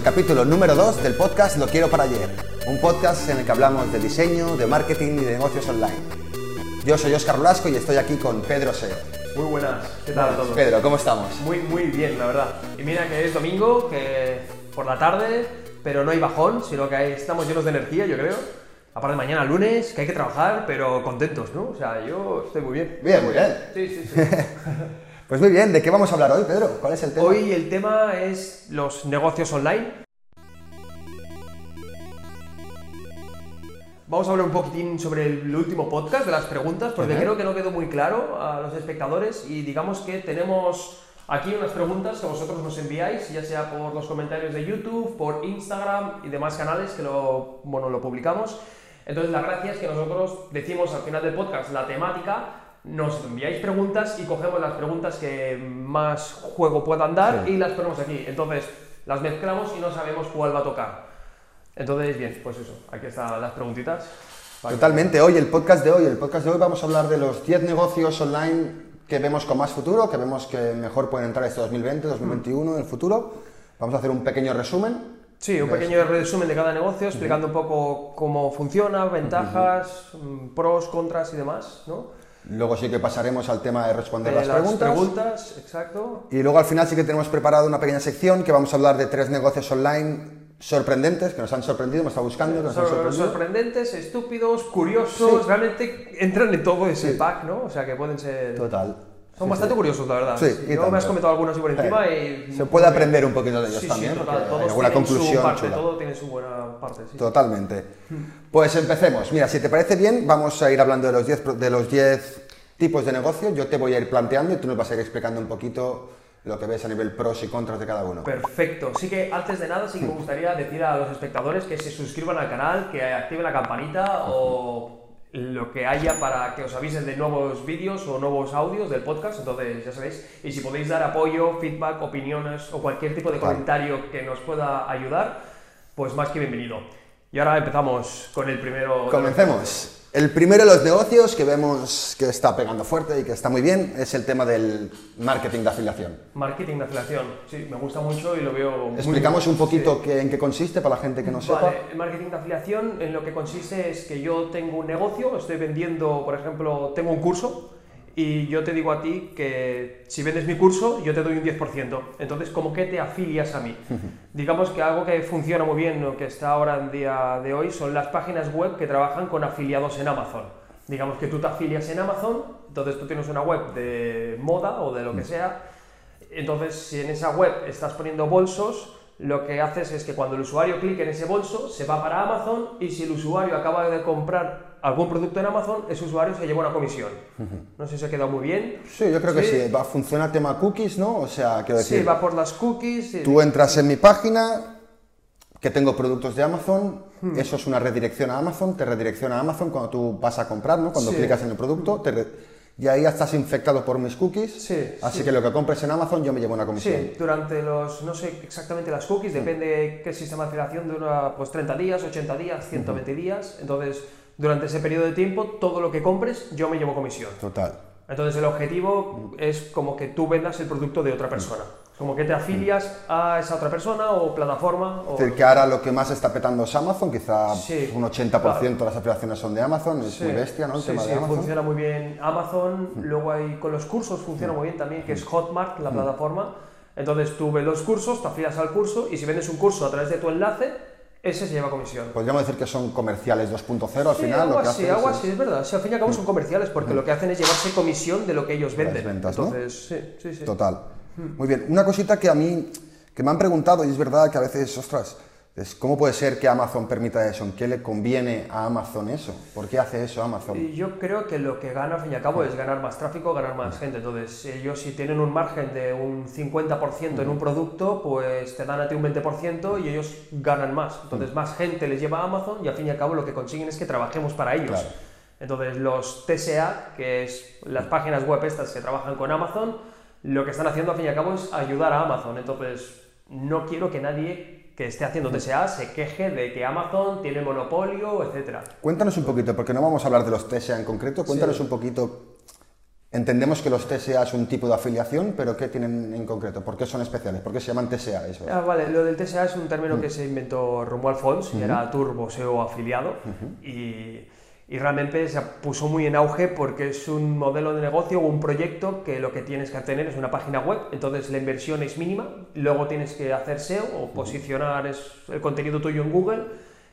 Al capítulo número 2 del podcast Lo Quiero para Ayer, un podcast en el que hablamos de diseño, de marketing y de negocios online. Yo soy Oscar Blasco y estoy aquí con Pedro Seo. Muy buenas, ¿qué tal a todos? Pedro, ¿cómo estamos? Muy, muy bien, la verdad. Y mira que es domingo, que por la tarde, pero no hay bajón, sino que estamos llenos de energía, yo creo. Aparte mañana lunes, que hay que trabajar, pero contentos, ¿no? O sea, yo estoy muy bien. Bien, muy bien. Sí, sí, sí. Pues muy bien, ¿de qué vamos a hablar hoy, Pedro? ¿Cuál es el tema? Hoy el tema es los negocios online. Vamos a hablar un poquitín sobre el último podcast de las preguntas, porque creo que no quedó muy claro a los espectadores y digamos que tenemos aquí unas preguntas que vosotros nos enviáis, ya sea por los comentarios de YouTube, por Instagram y demás canales que lo, bueno, lo publicamos. Entonces la gracia es que nosotros decimos al final del podcast la temática, nos enviáis preguntas y cogemos las preguntas que más juego puedan dar Sí. y las ponemos aquí. Entonces las mezclamos y no sabemos cuál va a tocar. Entonces, bien, pues eso, aquí están las preguntitas. Totalmente, hoy el podcast de hoy, el podcast de hoy vamos a hablar de los 10 negocios online que vemos con más futuro, que vemos que mejor pueden entrar este 2020, 2021 en el futuro. Vamos a hacer un pequeño resumen. Sí, un pequeño resumen de cada negocio, explicando un poco cómo funciona, ventajas, mm, pros, contras y demás, ¿no? Luego sí que pasaremos al tema de responder Eh, las, preguntas. preguntas, exacto. Y luego al final sí que tenemos preparado una pequeña sección que vamos a hablar de tres negocios online sorprendentes, que nos han sorprendido, hemos estado buscando, que nos han Son sorprendido. sorprendentes, estúpidos, curiosos, Sí. realmente entran en todo ese Sí. pack, ¿no? O sea que pueden ser... Total. Son Sí, bastante sí. curiosos, la verdad. Sí, y Yo me has comentado algunos así por encima y... Se puede aprender un poquito de ellos también, total. Todos alguna conclusión su parte, chula. todo tiene su buena parte, sí. Totalmente. Pues empecemos. Mira, si te parece bien, vamos a ir hablando de los 10 pro- de los 10 tipos de negocio. Yo te voy a ir planteando y tú nos vas a ir explicando un poquito lo que ves a nivel pros y contras de cada uno. Perfecto. Sí que antes de nada sí que me gustaría decir a los espectadores que se suscriban al canal, que activen la campanita o lo que haya para que os avisen de nuevos vídeos o nuevos audios del podcast. Entonces, ya sabéis. Y si podéis dar apoyo, feedback, opiniones o cualquier tipo de comentario que nos pueda ayudar, pues más que bienvenido. Y ahora empezamos con el primero. Comencemos. El primero de los negocios que vemos que está pegando fuerte y que está muy bien es el tema del marketing de afiliación. Marketing de afiliación. Sí, me gusta mucho y lo veo. muy- Explicamos un poquito Sí. qué- en qué consiste para la gente que no sepa. Vale, el marketing de afiliación en lo que consiste es que yo tengo un negocio, estoy vendiendo, por ejemplo, tengo un curso y yo te digo a ti que si vendes mi curso yo te doy un 10%. Entonces, ¿cómo que te afilias a mí? Digamos que algo que funciona muy bien, o que está ahora en día de hoy, son las páginas web que trabajan con afiliados en Amazon. Digamos que tú te afilias en Amazon, entonces tú tienes una web de moda o de lo que sea, entonces, si en esa web estás poniendo bolsos, lo que haces es que cuando el usuario clique en ese bolso, se va para Amazon y si el usuario acaba de comprar algún producto en Amazon, ese usuario se lleva una comisión. No sé si se ha quedado muy bien. Sí, yo creo que sí. Va a funcionar tema cookies, ¿no? O sea, quiero decir, Sí, va por las cookies. Tú entras en mi página, que tengo productos de Amazon, eso es una redirección a Amazon, te redirecciona a Amazon cuando tú vas a comprar, ¿no? Cuando Sí. clicas en el producto, te y ahí ya estás infectado por mis cookies, Sí, así sí. que lo que compres en Amazon yo me llevo una comisión. Sí, durante los, no sé exactamente las cookies, depende qué sistema de afiliación dura, pues 30 días, 80 días, 120 días. Entonces, durante ese periodo de tiempo, todo lo que compres, yo me llevo comisión. Total. Entonces el objetivo es como que tú vendas el producto de otra persona. Como que te afilias a esa otra persona o plataforma. O... Es decir, que ahora lo que más está petando es Amazon, quizá Sí, un 80% de las afiliaciones son de Amazon, es Sí, muy bestia, ¿no? El sí, tema sí, de Amazon. funciona muy bien Amazon. Luego hay con los cursos funciona muy bien también, que es Hotmart, la plataforma. Entonces tú ves los cursos, te afilias al curso y si vendes un curso a través de tu enlace, ese se lleva comisión. Podríamos decir que son comerciales 2.0 al Sí, final. algo lo que así, hacen algo es- así, es verdad. Sí, al fin y al cabo son comerciales porque lo que hacen es llevarse comisión de lo que ellos De las venden. ventas, ¿no? Entonces, sí, sí, sí. Total. Muy bien. Una cosita que a mí, que me han preguntado, y es verdad que a veces, ostras, es, ¿cómo puede ser que Amazon permita eso? ¿En qué le conviene a Amazon eso? ¿Por qué hace eso Amazon? Y yo creo que lo que gana al fin y al cabo es ganar más tráfico, ganar más gente. Entonces, ellos si tienen un margen de un 50% en un producto, pues te dan a ti un 20% y ellos ganan más. Entonces, más gente les lleva a Amazon y al fin y al cabo lo que consiguen es que trabajemos para ellos. Claro. Entonces, los TSA, que es las páginas web estas que trabajan con Amazon, lo que están haciendo al fin y al cabo es ayudar a Amazon. Entonces, no quiero que nadie que esté haciendo TSA se queje de que Amazon tiene monopolio, etcétera. Cuéntanos un poquito, porque no vamos a hablar de los TSA en concreto, cuéntanos Sí. un poquito Entendemos que los TSA es un tipo de afiliación, pero ¿qué tienen en concreto? ¿Por qué son especiales? ¿Por qué se llaman TSA? Eso? Ah, vale, lo del TSA es un término que se inventó Romuald Fons, y era Turbo SEO afiliado, y, y realmente se puso muy en auge porque es un modelo de negocio o un proyecto que lo que tienes que tener es una página web, entonces la inversión es mínima, luego tienes que hacer SEO o posicionar el contenido tuyo en Google,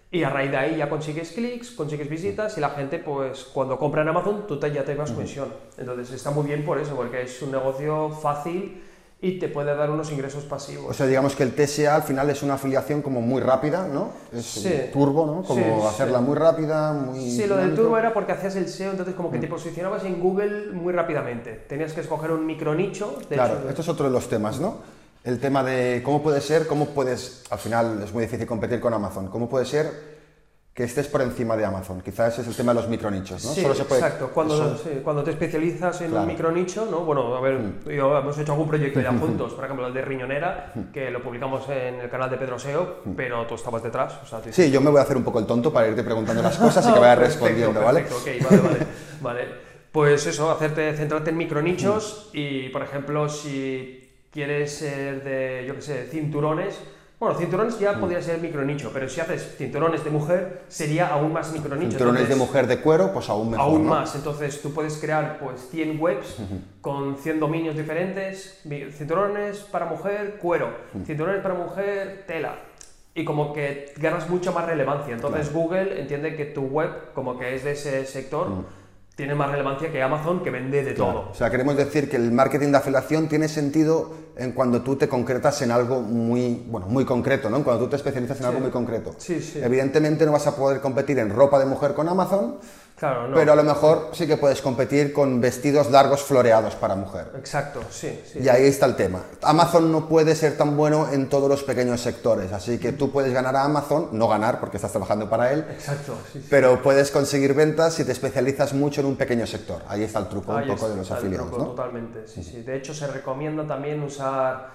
y a raíz de ahí ya consigues clics, consigues visitas y la gente, pues cuando compra en Amazon, tú te, ya te vas comisión. Entonces está muy bien por eso, porque es un negocio fácil y te puede dar unos ingresos pasivos. O sea, digamos que el TSA al final es una afiliación como muy rápida, ¿no? Es Sí. turbo, ¿no? Como Sí, hacerla sí. muy rápida, muy... Sí, lo del turbo era porque hacías el SEO, entonces como que te posicionabas en Google muy rápidamente. Tenías que escoger un micronicho. Claro, hecho, esto es otro de los temas, ¿no? El tema de cómo puede ser, cómo puedes, al final es muy difícil competir con Amazon, cómo puede ser que estés por encima de Amazon. Quizás ese es el tema de los micronichos, ¿no? Sí, Solo se puede- exacto. Cuando, eso- sí, cuando te especializas en Claro. Mm. un micronicho, ¿no? Bueno, a ver, y yo hemos hecho algún proyecto ya juntos, por ejemplo, el de Riñonera, que lo publicamos en el canal de Pedro SEO, pero tú estabas detrás. O sea, tú- Mm. Sí, yo me voy a hacer un poco el tonto para irte preguntando las cosas y que vayas respondiendo, ¿vale? perfecto, ok, vale, vale, vale. Pues eso, hacerte, centrarte en micronichos y, por ejemplo, si quieres ser de, yo qué sé, cinturones, bueno, cinturones Mm. ya podría ser micronicho, pero si haces cinturones de mujer, sería aún más micronicho. Cinturones de mujer de cuero, pues aún mejor, Aún ¿no? más, entonces tú puedes crear pues 100 webs con 100 dominios diferentes, cinturones para mujer, cuero, cinturones para mujer, tela. Y como que ganas mucha más relevancia. Entonces Google entiende que tu web, como que es de ese sector, tiene más relevancia que Amazon, que vende de todo. O sea, queremos decir que el marketing de afiliación tiene sentido en cuando tú te concretas en algo muy, bueno, muy concreto, ¿no? Cuando tú te especializas en algo muy concreto. Sí, sí. Evidentemente no vas a poder competir en ropa de mujer con Amazon, Claro, no. pero a lo mejor sí que puedes competir con vestidos largos floreados para mujer. Exacto, sí, sí. Y ahí está el tema. Amazon no puede ser tan bueno en todos los pequeños sectores, así que tú puedes ganar a Amazon, no ganar porque estás trabajando para él, Exacto, sí, pero puedes conseguir ventas si te especializas mucho en un pequeño sector. Ahí está el truco Ahí un poco está, de los el afiliados, truco, ¿no? Totalmente, sí, sí. De hecho, se recomienda también usar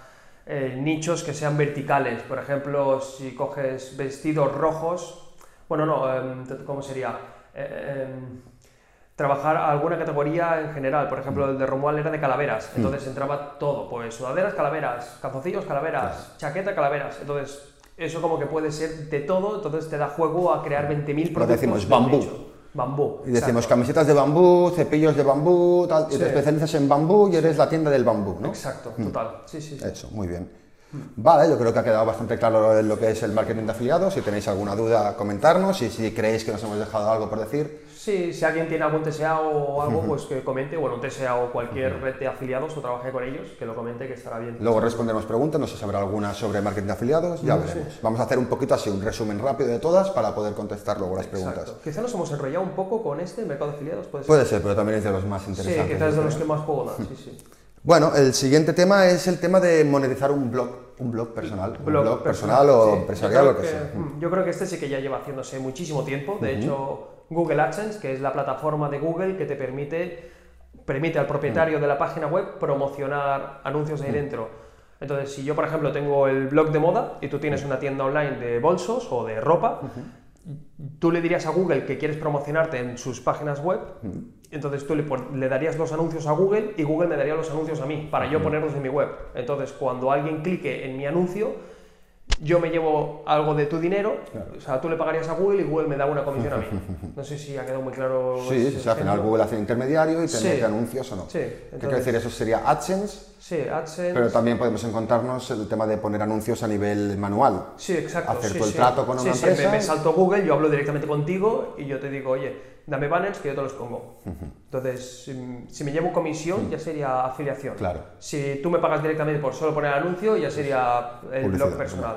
eh, nichos que sean verticales. Por ejemplo, si coges vestidos rojos, bueno, no, em, ¿cómo sería? Eh, em, trabajar alguna categoría en general. Por ejemplo, el de Romuald era de calaveras, Mm. entonces entraba todo, pues sudaderas, calaveras, calzoncillos, calaveras, chaqueta, calaveras. Entonces, eso como que puede ser de todo, entonces te da juego a crear 20.000 Lo productos. decimos de bambú. Bambú. Y decimos exacto. camisetas de bambú, cepillos de bambú, tal, y Sí. te especializas en bambú y eres la tienda del bambú, ¿no? Exacto, total. Sí, sí, sí. Eso, muy bien. Vale, yo creo que ha quedado bastante claro lo que es el marketing de afiliados. Si tenéis alguna duda, comentarnos. Y si creéis que nos hemos dejado algo por decir, Sí, si alguien tiene algún TSA o algo, pues que comente, bueno, un TSA o cualquier red de afiliados o trabaje con ellos, que lo comente, que estará bien. luego responderemos preguntas. No sé si habrá alguna sobre marketing de afiliados, ya veremos. Vamos a hacer un poquito así, un resumen rápido de todas para poder contestar luego las preguntas. Quizá nos hemos enrollado un poco con este mercado de afiliados, puede ser. Puede ser, pero también es de los más sí, interesantes. quizás es de los que más juego sí, sí. Bueno, el siguiente tema es el tema de monetizar un blog, un blog personal, un blog, personal, o sí. empresarial, lo creo que sea. mm, Yo creo que este sí que ya lleva haciéndose muchísimo tiempo. De hecho, Google AdSense, que es la plataforma de Google que te permite, permite al propietario de la página web promocionar anuncios ahí dentro. Entonces, si yo, por ejemplo, tengo el blog de moda y tú tienes una tienda online de bolsos o de ropa, tú le dirías a Google que quieres promocionarte en sus páginas web, entonces tú le, darías los anuncios a Google y Google me daría los anuncios a mí para yo ponerlos en mi web. Entonces, cuando alguien clique en mi anuncio, yo me llevo algo de tu dinero, o sea, tú le pagarías a Google y Google me da una comisión a mí. No sé si ha quedado muy claro. Sí, ese al final. Google hace intermediario y te Sí. mete anuncios o no. Sí, ¿Qué quiere entonces- decir? Eso sería AdSense, Sí, AdSense. pero también podemos encontrarnos el tema de poner anuncios a nivel manual. Sí, exacto. hacer sí, tú el trato con una empresa. me, me salto Google, yo hablo directamente contigo y yo te digo, oye, dame banners que yo te los pongo. Entonces, si, si me llevo comisión, ya sería afiliación. Claro. Si tú me pagas directamente por solo poner anuncio, ya sería el Publicidad, blog personal.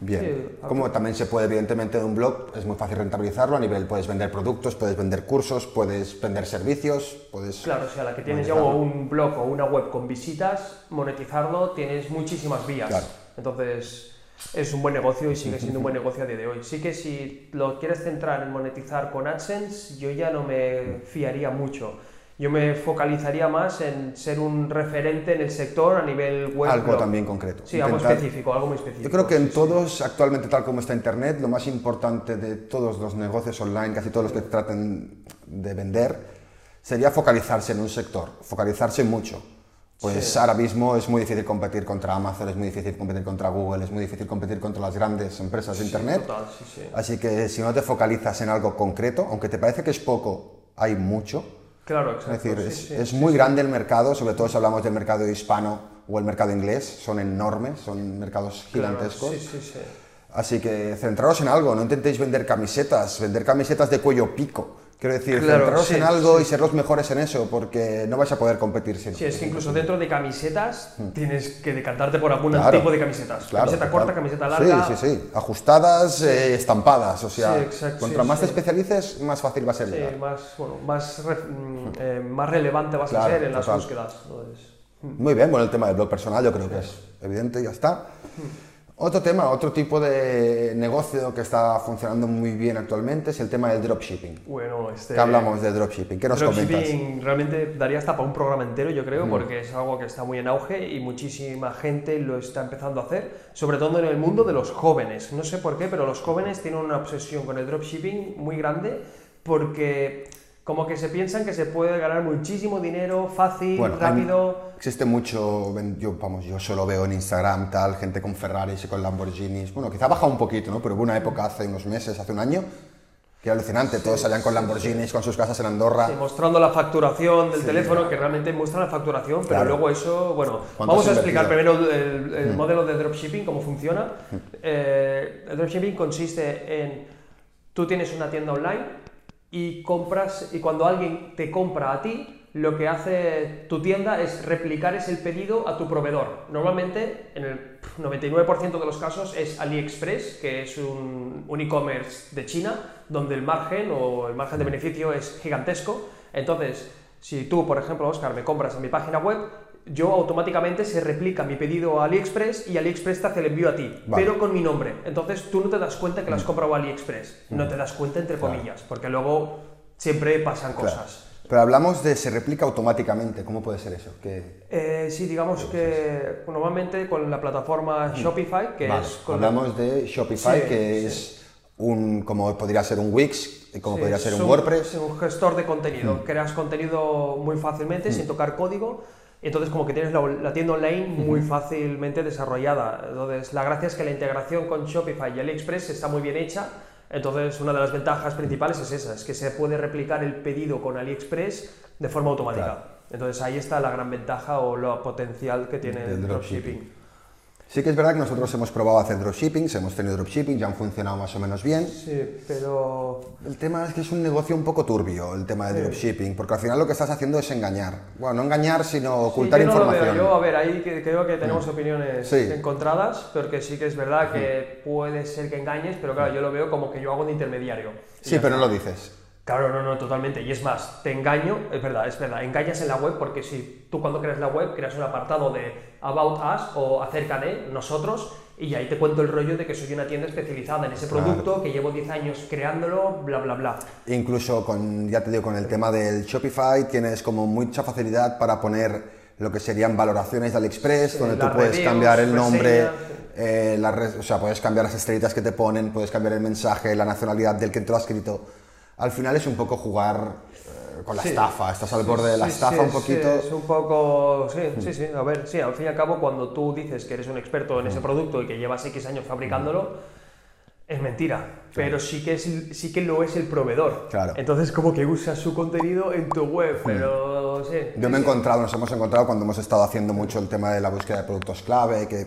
Bien. Sí, Como también se puede, evidentemente, de un blog, es muy fácil rentabilizarlo a nivel, puedes vender productos, puedes vender cursos, puedes vender servicios, puedes... Claro, o sea, la que tienes ya un blog o una web con visitas, monetizarlo, tienes muchísimas vías. Claro. Entonces, es un buen negocio y sigue siendo un buen negocio a día de hoy. Sí que si lo quieres centrar en monetizar con AdSense, yo ya no me fiaría mucho. Yo me focalizaría más en ser un referente en el sector a nivel web. algo blog. también concreto. Sí, algo Intentar- específico, algo muy específico. Yo creo que en sí, sí. todos, actualmente tal como está Internet, lo más importante de todos los negocios online, casi todos los que traten de vender, sería focalizarse en un sector, focalizarse mucho. Pues Sí. ahora mismo es muy difícil competir contra Amazon, es muy difícil competir contra Google, es muy difícil competir contra las grandes empresas de Internet. Total, sí, sí. Así que si no te focalizas en algo concreto, aunque te parece que es poco, hay mucho. Claro, Es decir, sí, es, sí, es sí, muy grande el mercado, sobre todo si hablamos del mercado hispano o el mercado inglés, son enormes, son mercados Claro, gigantescos. Sí, sí, sí. Así que centraros en algo, no intentéis vender camisetas, vender camisetas de cuello pico. Quiero decir, Claro, centraros sí, en algo sí. y ser los mejores en eso, porque no vais a poder competir sin Sí, es que incluso dentro de camisetas tienes que decantarte por algún. Claro. tipo de camisetas. Claro, camiseta corta, camiseta larga. Sí, sí, sí. Ajustadas, eh, estampadas. O sea, Sí, exacto, contra más te especialices, más fácil va a ser Sí, llegar. más, bueno, más, re- mm, eh, más relevante vas a ser en las total. búsquedas. Entonces, Muy bien, bueno, el tema del blog personal yo creo que es evidente, ya está. Otro tema, otro tipo de negocio que está funcionando muy bien actualmente es el tema del dropshipping. bueno, este... ¿Qué hablamos de dropshipping? ¿Qué nos comentas? Dropshipping realmente daría hasta para un programa entero, yo creo, porque es algo que está muy en auge y muchísima gente lo está empezando a hacer, sobre todo en el mundo de los jóvenes. No sé por qué, pero los jóvenes tienen una obsesión con el dropshipping muy grande porque como que se piensan que se puede ganar muchísimo dinero fácil, Bueno, rápido. Existe mucho, yo, vamos, yo solo veo en Instagram tal, gente con Ferraris y con Lamborghinis. Bueno, quizá ha bajado un poquito, ¿no? Pero hubo una época hace unos meses, hace un año, que era alucinante. Todos salían con Lamborghinis, con sus casas en Andorra. Sí, mostrando la facturación del teléfono, que realmente muestra la facturación, pero Claro. luego eso, bueno, ¿Cuánto vamos a explicar invertido? primero el, el modelo de dropshipping, cómo funciona. Eh, el dropshipping consiste en, tú tienes una tienda online y compras, y cuando alguien te compra a ti, lo que hace tu tienda es replicar ese pedido a tu proveedor. Normalmente, en el 99% de los casos, es AliExpress, que es un, un e-commerce de China, donde el margen o el margen de beneficio es gigantesco. Entonces, si tú, por ejemplo, Oscar, me compras en mi página web, yo automáticamente se replica mi pedido a AliExpress y AliExpress te hace el envío a ti, Vale. pero con mi nombre. Entonces tú no te das cuenta que lo has comprado a AliExpress, no te das cuenta entre Claro. comillas, porque luego siempre pasan Claro. cosas. Pero hablamos de se replica automáticamente. ¿Cómo puede ser eso? Que, Eh, sí, digamos que normalmente con la plataforma Shopify, que Mm. Vale, es con la- hablamos de Shopify, Sí, que sí. es un, como podría ser un Wix, como Sí, podría ser es un WordPress. Es un gestor de contenido. Mm. Creas contenido muy fácilmente, sin tocar código. Entonces, como que tienes la, la tienda online muy fácilmente desarrollada. Entonces, la gracia es que la integración con Shopify y AliExpress está muy bien hecha. Entonces, una de las ventajas principales es esa, es que se puede replicar el pedido con AliExpress de forma automática. Claro. Entonces, ahí está la gran ventaja o lo potencial que tiene el dropshipping. Sí que es verdad que nosotros hemos probado hacer dropshipping, hemos tenido dropshipping, ya han funcionado más o menos bien. Sí, pero El tema es que es un negocio un poco turbio, el tema del Sí. dropshipping, porque al final lo que estás haciendo es engañar. Bueno, no engañar, sino Sí, ocultar yo no lo veo. información. Yo, a ver, ahí creo que tenemos opiniones Sí. encontradas, porque sí que es verdad que puede ser que engañes, pero claro, yo lo veo como que yo hago de intermediario. Sí, pero no lo dices. Claro, no, no, totalmente. Y es más, te engaño, es verdad, es verdad, engañas en la web porque si tú cuando creas la web creas un apartado de About Us o acerca de nosotros y ahí te cuento el rollo de que soy una tienda especializada en ese Claro. producto, que llevo 10 años creándolo, bla, bla, bla. Incluso con, ya te digo, con el tema del Shopify tienes como mucha facilidad para poner lo que serían valoraciones de AliExpress, Sí, donde tú puedes reviews, cambiar el nombre, reseñas, eh, o sea, puedes cambiar las estrellitas que te ponen, puedes cambiar el mensaje, la nacionalidad del que te lo ha escrito. Al final es un poco jugar eh, con la Sí. estafa, estás al borde de la Sí, estafa sí, un poquito. Sí, es un poco. Sí, sí, sí. A ver, sí, al fin y al cabo, cuando tú dices que eres un experto en ese producto y que llevas X años fabricándolo, es mentira. Pero sí que, es, sí que lo es el proveedor. Claro. Entonces, como que usas su contenido en tu web, pero sí. Yo me he encontrado, nos hemos encontrado cuando hemos estado haciendo mucho el tema de la búsqueda de productos clave, que,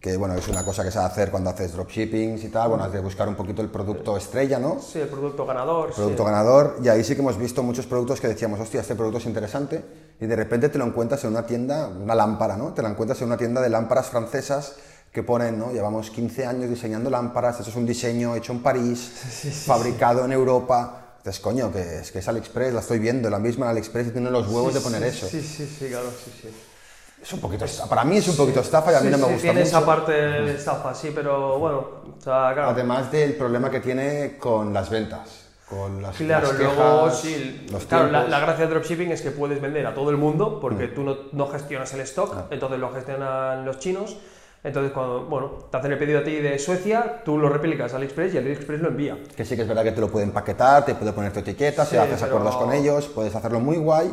que bueno, es una cosa que de hacer cuando haces dropshipping y tal, bueno, has de buscar un poquito el producto estrella, ¿no? Sí, el producto ganador. sí. Producto ganador, y ahí sí que hemos visto muchos productos que decíamos, hostia, este producto es interesante, y de repente te lo encuentras en una tienda, una lámpara, ¿no? Te la encuentras en una tienda de lámparas francesas que ponen, ¿no? Llevamos 15 años diseñando lámparas, eso es un diseño hecho en París, fabricado en Europa. Entonces, coño, que es que es AliExpress, la estoy viendo, la misma en AliExpress y tiene los huevos de poner sí, eso. Sí, sí, sí, claro, sí, sí. Es un poquito, para mí es un poquito estafa y a mí Sí, no me sí, gusta tiene mucho. esa parte de estafa, sí, pero bueno, o sea, claro. Además del problema que tiene con las ventas, con las, Claro, las luego quejas, sí. los Claro, la. Mm. la gracia del dropshipping es que puedes vender a todo el mundo porque tú no, no gestionas el stock, Ah. entonces lo gestionan los chinos. Entonces, cuando bueno, te hacen el pedido a ti de Suecia, tú lo replicas al AliExpress y el AliExpress lo envía. Que sí que es verdad que te lo puede empaquetar, te puede poner tu etiqueta, Sí, si haces pero- acuerdos con ellos, puedes hacerlo muy guay,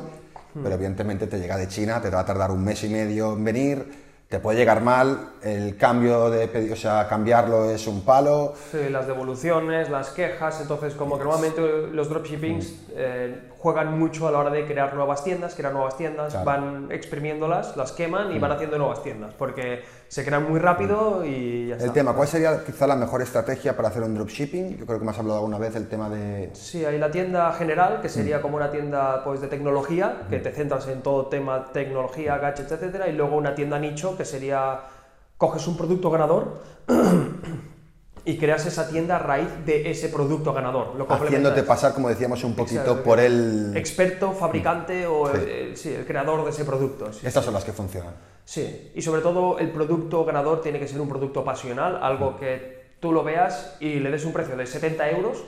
pero evidentemente te llega de China, te va a tardar un mes y medio en venir, te puede llegar mal, el cambio de pedido, o sea, cambiarlo es un palo. Sí, las devoluciones, las quejas, entonces como que normalmente los dropshippings eh, juegan mucho a la hora de crear nuevas tiendas, crear nuevas tiendas, Claro. van exprimiéndolas, las queman y van haciendo nuevas tiendas, porque se crean muy rápido y ya está. El tema, ¿cuál sería quizá la mejor estrategia para hacer un dropshipping? Yo creo que me has hablado alguna vez del tema de... Sí, hay la tienda general, que sería como una tienda pues, de tecnología, que te centras en todo tema tecnología, gadgets, etcétera, y luego una tienda nicho, que sería, coges un producto ganador y creas esa tienda a raíz de ese producto ganador. Lo Haciéndote pasar, como decíamos, un poquito Exacto. por el... Experto, fabricante o Sí. eh, sí, el creador de ese producto. Sí, Estas son las que funcionan. Sí, y sobre todo el producto ganador tiene que ser un producto pasional, algo que tú lo veas y le des un precio de 70 euros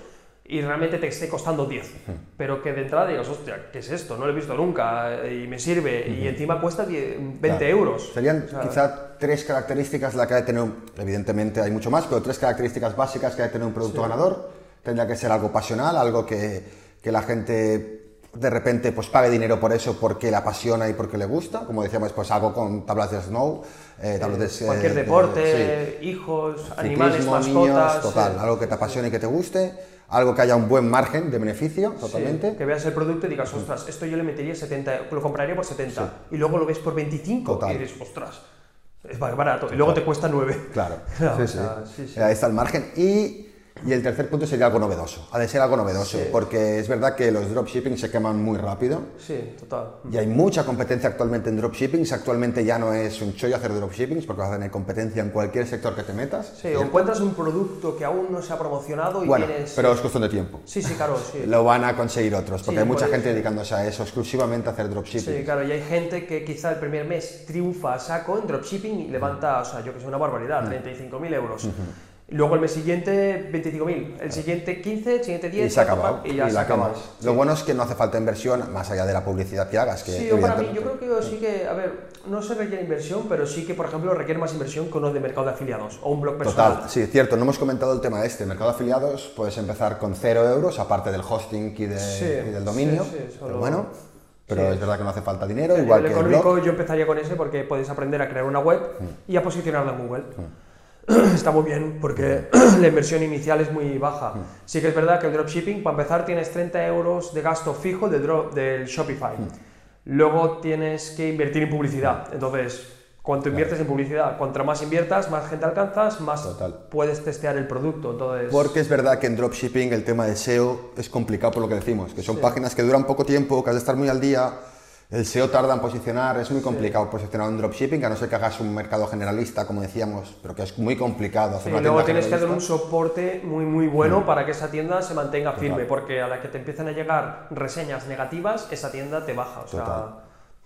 y realmente te esté costando 10. Pero que de entrada digas, hostia, ¿qué es esto? No lo he visto nunca eh, y me sirve y encima cuesta 10 20 Claro. euros. Serían O sea, quizá tres características la que hay que tener, evidentemente hay mucho más, pero tres características básicas que hay que tener un producto ganador. Tendría que ser algo pasional, algo que, que la gente de repente pues pague dinero por eso porque le apasiona y porque le gusta, como decíamos, pues algo con tablas de snow, eh, tablas de... Cualquier de- deporte, hijos, sí, animales, ciclismo, mascotas. niños, total, eh, algo que te apasione y que te guste, algo que haya un buen margen de beneficio, sí, totalmente. que veas el producto y digas, ostras, esto yo le metería 70, lo compraría por 70. Y luego lo ves por 25 Total. y dices, ostras, es barato. Y luego te cuesta 9. Claro, Claro, sí, o sea, sí, sí. Ahí está el margen. Y, y el tercer punto sería algo novedoso. Ha de ser algo novedoso, Sí. porque es verdad que los dropshipping se queman muy rápido. Sí, total. Y hay mucha competencia actualmente en dropshipping. Actualmente ya no es un chollo hacer dropshipping, porque vas a tener competencia en cualquier sector que te metas. Sí, o encuentras un producto que aún no se ha promocionado y Bueno, tienes... pero es cuestión de tiempo. Sí, sí, claro, sí. Lo van a conseguir otros, porque Sí, hay mucha puede gente dedicándose a eso, exclusivamente a hacer dropshipping. Sí, claro, y hay gente que quizá el primer mes triunfa a saco en dropshipping y levanta, o sea, yo que sé, una barbaridad, Mm. 35.000 euros. Y Luego el mes siguiente, 25.000. El siguiente, 15, el siguiente 10. Y se ha acabado. Y ya se la acaba. Lo bueno es que no hace falta inversión, más allá de la publicidad que hagas. Que Sí, yo para mí, yo creo que sí que, a ver, no se requiere inversión, pero sí que, por ejemplo, requiere más inversión que uno de mercado de afiliados o un blog personal. Total, sí, cierto, no hemos comentado el tema este. Mercado de afiliados puedes empezar con cero euros, aparte del hosting y, de- Sí, y del dominio. sí, sí, solo- Pero bueno, pero Sí. es verdad que no hace falta dinero, A igual nivel que el económico, blog. Mm. yo empezaría con ese porque puedes aprender a crear una web y a posicionarla en Google. Está muy bien porque la inversión inicial es muy baja. Mm. Sí que es verdad que el dropshipping, para empezar, tienes 30 euros de gasto fijo del, drop, del Shopify. Mm. Luego tienes que invertir en publicidad. Entonces, cuanto inviertes en publicidad, cuanto más inviertas, más gente alcanzas, más Total. puedes testear el producto. Entonces, Porque es verdad que en dropshipping el tema de SEO es complicado por lo que decimos, que son páginas que duran poco tiempo, que has de estar muy al día. El SEO tarda en posicionar, es muy complicado posicionar un dropshipping, a no ser que hagas un mercado generalista, como decíamos, pero que es muy complicado hacer Sí, una luego tienda tienes que hacer un soporte muy muy bueno Mm. para que esa tienda se mantenga firme, porque a la que te empiezan a llegar reseñas negativas, esa tienda te baja. O sea,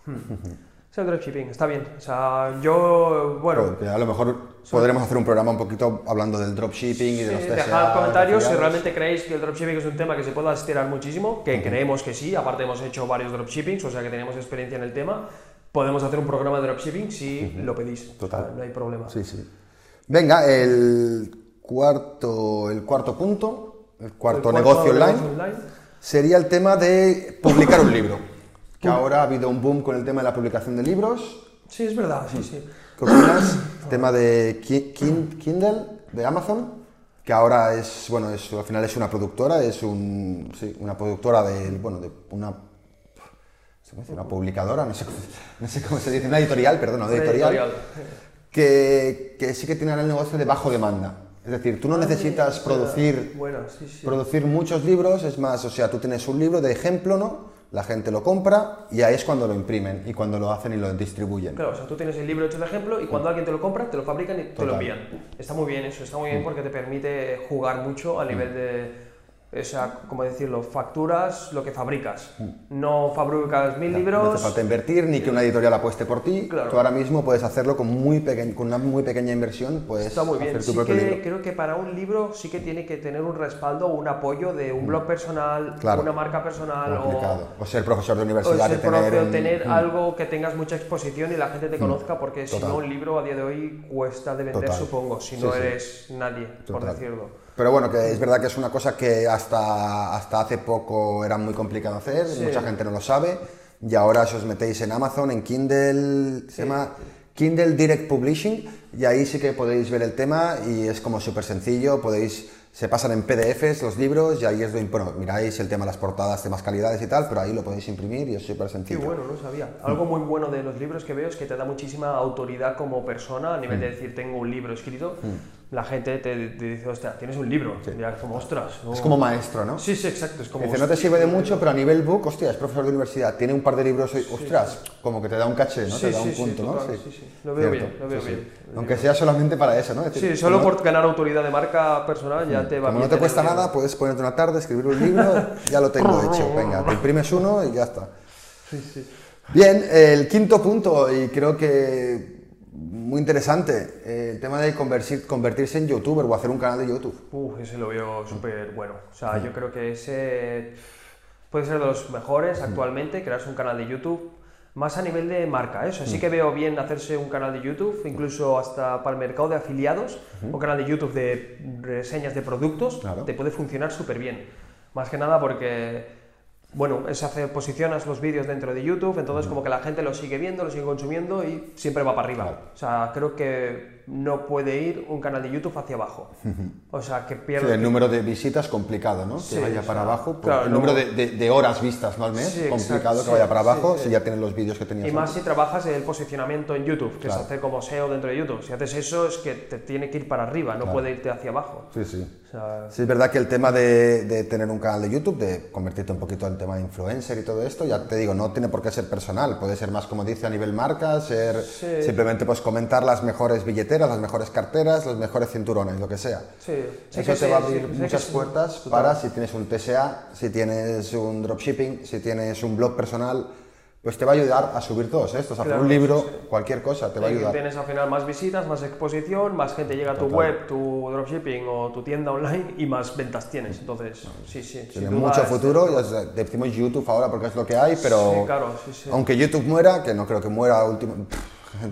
hmm. Es el dropshipping, está bien. O sea, yo, bueno, Porque a lo mejor podremos hacer un programa un poquito hablando del dropshipping y de los sí, dejad comentarios si realmente creéis que el dropshipping es un tema que se pueda estirar muchísimo, que creemos que sí, aparte hemos hecho varios dropshippings, o sea que tenemos experiencia en el tema. Podemos hacer un programa de dropshipping si lo pedís. Total. O sea, no hay problema. Sí, sí. Venga, el cuarto, el cuarto punto, el cuarto El negocio online, negocio online. sería el tema de publicar un libro. Que ahora ha habido un boom con el tema de la publicación de libros. Sí, es verdad, sí, sí. ¿Qué opinas? el tema de Ki- Kin- Kindle, de Amazon, que ahora es, bueno, es, al final es una productora, es un, sí, una productora de, bueno, de una, una publicadora, no sé, cómo, no sé cómo se dice, una editorial, perdón, una editorial, que, que sí que tiene ahora el negocio de bajo demanda. Es decir, tú no necesitas producir, Bueno, sí, sí. producir muchos libros, es más, o sea, tú tienes un libro de ejemplo, ¿no? La gente lo compra y ahí es cuando lo imprimen y cuando lo hacen y lo distribuyen. Claro, o sea, tú tienes el libro hecho de ejemplo y cuando alguien te lo compra, te lo fabrican y te lo envían. Está muy bien eso, está muy bien porque te permite jugar mucho a nivel de, O sea, como decirlo, facturas lo que fabricas. No fabricas mil No libros. hace falta invertir ni que una editorial apueste por ti. Claro. Tú ahora mismo puedes hacerlo con, muy con una muy pequeña inversión, puedes Está muy bien. hacer tu Sí propio que libro. creo que para un libro sí que tiene que tener un respaldo, un apoyo de un blog personal, Mm. Claro. una marca personal o. O ser profesor de o universidad ser y tener, propio, tener Mm. algo que tengas mucha exposición y la gente te conozca, porque si no un libro a día de hoy cuesta de vender, Total. supongo, si no sí. eres nadie, por decirlo. Pero bueno, que es verdad que es una cosa que hasta, hasta hace poco era muy complicado hacer, Sí. mucha gente no lo sabe, y ahora si os metéis en Amazon, en Kindle, se llama Kindle Direct Publishing, y ahí sí que podéis ver el tema y es como súper sencillo, podéis, se pasan en PDFs los libros y ahí es lo, bueno, miráis el tema de las portadas, temas calidades y tal, pero ahí lo podéis imprimir y es súper Qué sencillo. bueno, no sabía. Algo muy bueno de los libros que veo es que te da muchísima autoridad como persona a nivel Mm. de decir tengo un libro escrito. La gente te, te dice, hostia, tienes un libro. Ya, como, ostras. no". Es como maestro, ¿no? Sí, sí, exacto. Es como. Dice, no te sirve de mucho, pero a nivel book, hostia, es profesor de universidad, tiene un par de libros, hoy, ostras, como que te da un caché, ¿no? Sí, te da un sí, sí, punto, ¿no? total, sí, sí. Lo veo bien, lo veo bien. Aunque sea solamente para eso, ¿no? Es decir, Sí, solo por ganar autoridad de marca personal ya te va Como bien no te cuesta nada, puedes ponerte una tarde, escribir un libro, ya lo tengo hecho. Venga, te imprimes uno y ya está. Sí, sí. Bien, el quinto punto, y creo que muy interesante, eh, el tema de convertir- convertirse en youtuber o hacer un canal de YouTube. Uf, ese lo veo súper bueno. O sea, yo creo que ese puede ser de los mejores actualmente, crearse un canal de YouTube. Más a nivel de marca, eso sí que veo bien hacerse un canal de YouTube, incluso hasta para el mercado de afiliados, un canal de YouTube de reseñas de productos, Claro. te puede funcionar súper bien. Más que nada porque, bueno, es hacer, posicionas los vídeos dentro de YouTube, entonces como que la gente lo sigue viendo, lo sigue consumiendo y siempre va para arriba. O sea, creo que no puede ir un canal de YouTube hacia abajo. O sea, que Sí, pierde... el número de visitas complicado, ¿no? Sí, que vaya para abajo. pues, claro, el número de, de- de horas vistas ¿no? al mes, Sí, complicado exacto, que sí, vaya para abajo sí, si sí. ya tienes los vídeos que tenías. Y más antes. si trabajas en el posicionamiento en YouTube, que Claro. es hacer como SEO dentro de YouTube. Si haces eso es que te tiene que ir para arriba, no puede irte hacia abajo. Sí, sí. O sea, Sí, es verdad que el tema de, de tener un canal de YouTube, de convertirte un poquito en tema de influencer y todo esto, ya te digo, no tiene por qué ser personal, puede ser más como dice a nivel marca, ser Sí. simplemente pues comentar las mejores billeteras, las mejores carteras, los mejores cinturones, lo que sea. sí, sí Eso te sí, va a sí, abrir que muchas sí. puertas para si tienes un TSA, si tienes un dropshipping, si tienes un blog personal, pues te va a ayudar a subir todos estos, a hacer Claro, un libro, sí, sí. cualquier cosa, te va a Y ayudar. Tienes al final más visitas, más exposición, más gente llega a tu Total. web, tu dropshipping o tu tienda online y más ventas tienes. Entonces, sí, sí. Tiene mucho futuro, ya sé, decimos YouTube ahora porque es lo que hay, pero Sí, claro, sí, sí. aunque YouTube muera, que no creo que muera último,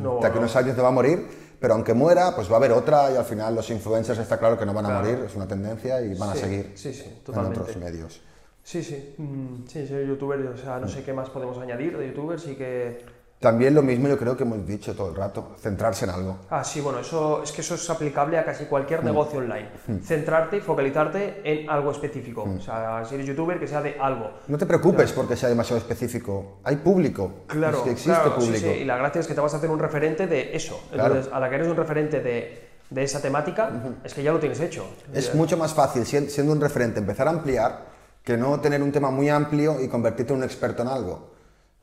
No, de aquí no. unos años te va a morir, pero aunque muera, pues va a haber otra y al final los influencers está claro que no van a Claro. morir, es una tendencia y van a Sí, seguir sí, sí, en otros medios. Sí, sí. Mm, sí, ser youtuber, o sea, no sé qué más podemos añadir de youtubers y que... También lo mismo yo creo que hemos dicho todo el rato, centrarse en algo. Ah, sí, bueno, eso es que eso es aplicable a casi Mm. cualquier negocio online. Centrarte y focalizarte en algo específico. Mm. O sea, si eres youtuber, que sea de algo. No te preocupes porque sea demasiado específico, hay público, Claro, es que existe claro, sí, público. sí, y la gracia es que te vas a hacer un referente de eso. Claro. Entonces, a la que eres un referente de, de esa temática, es que ya lo tienes hecho. Es mucho más fácil, sien- siendo un referente, empezar a ampliar que no tener un tema muy amplio y convertirte en un experto en algo.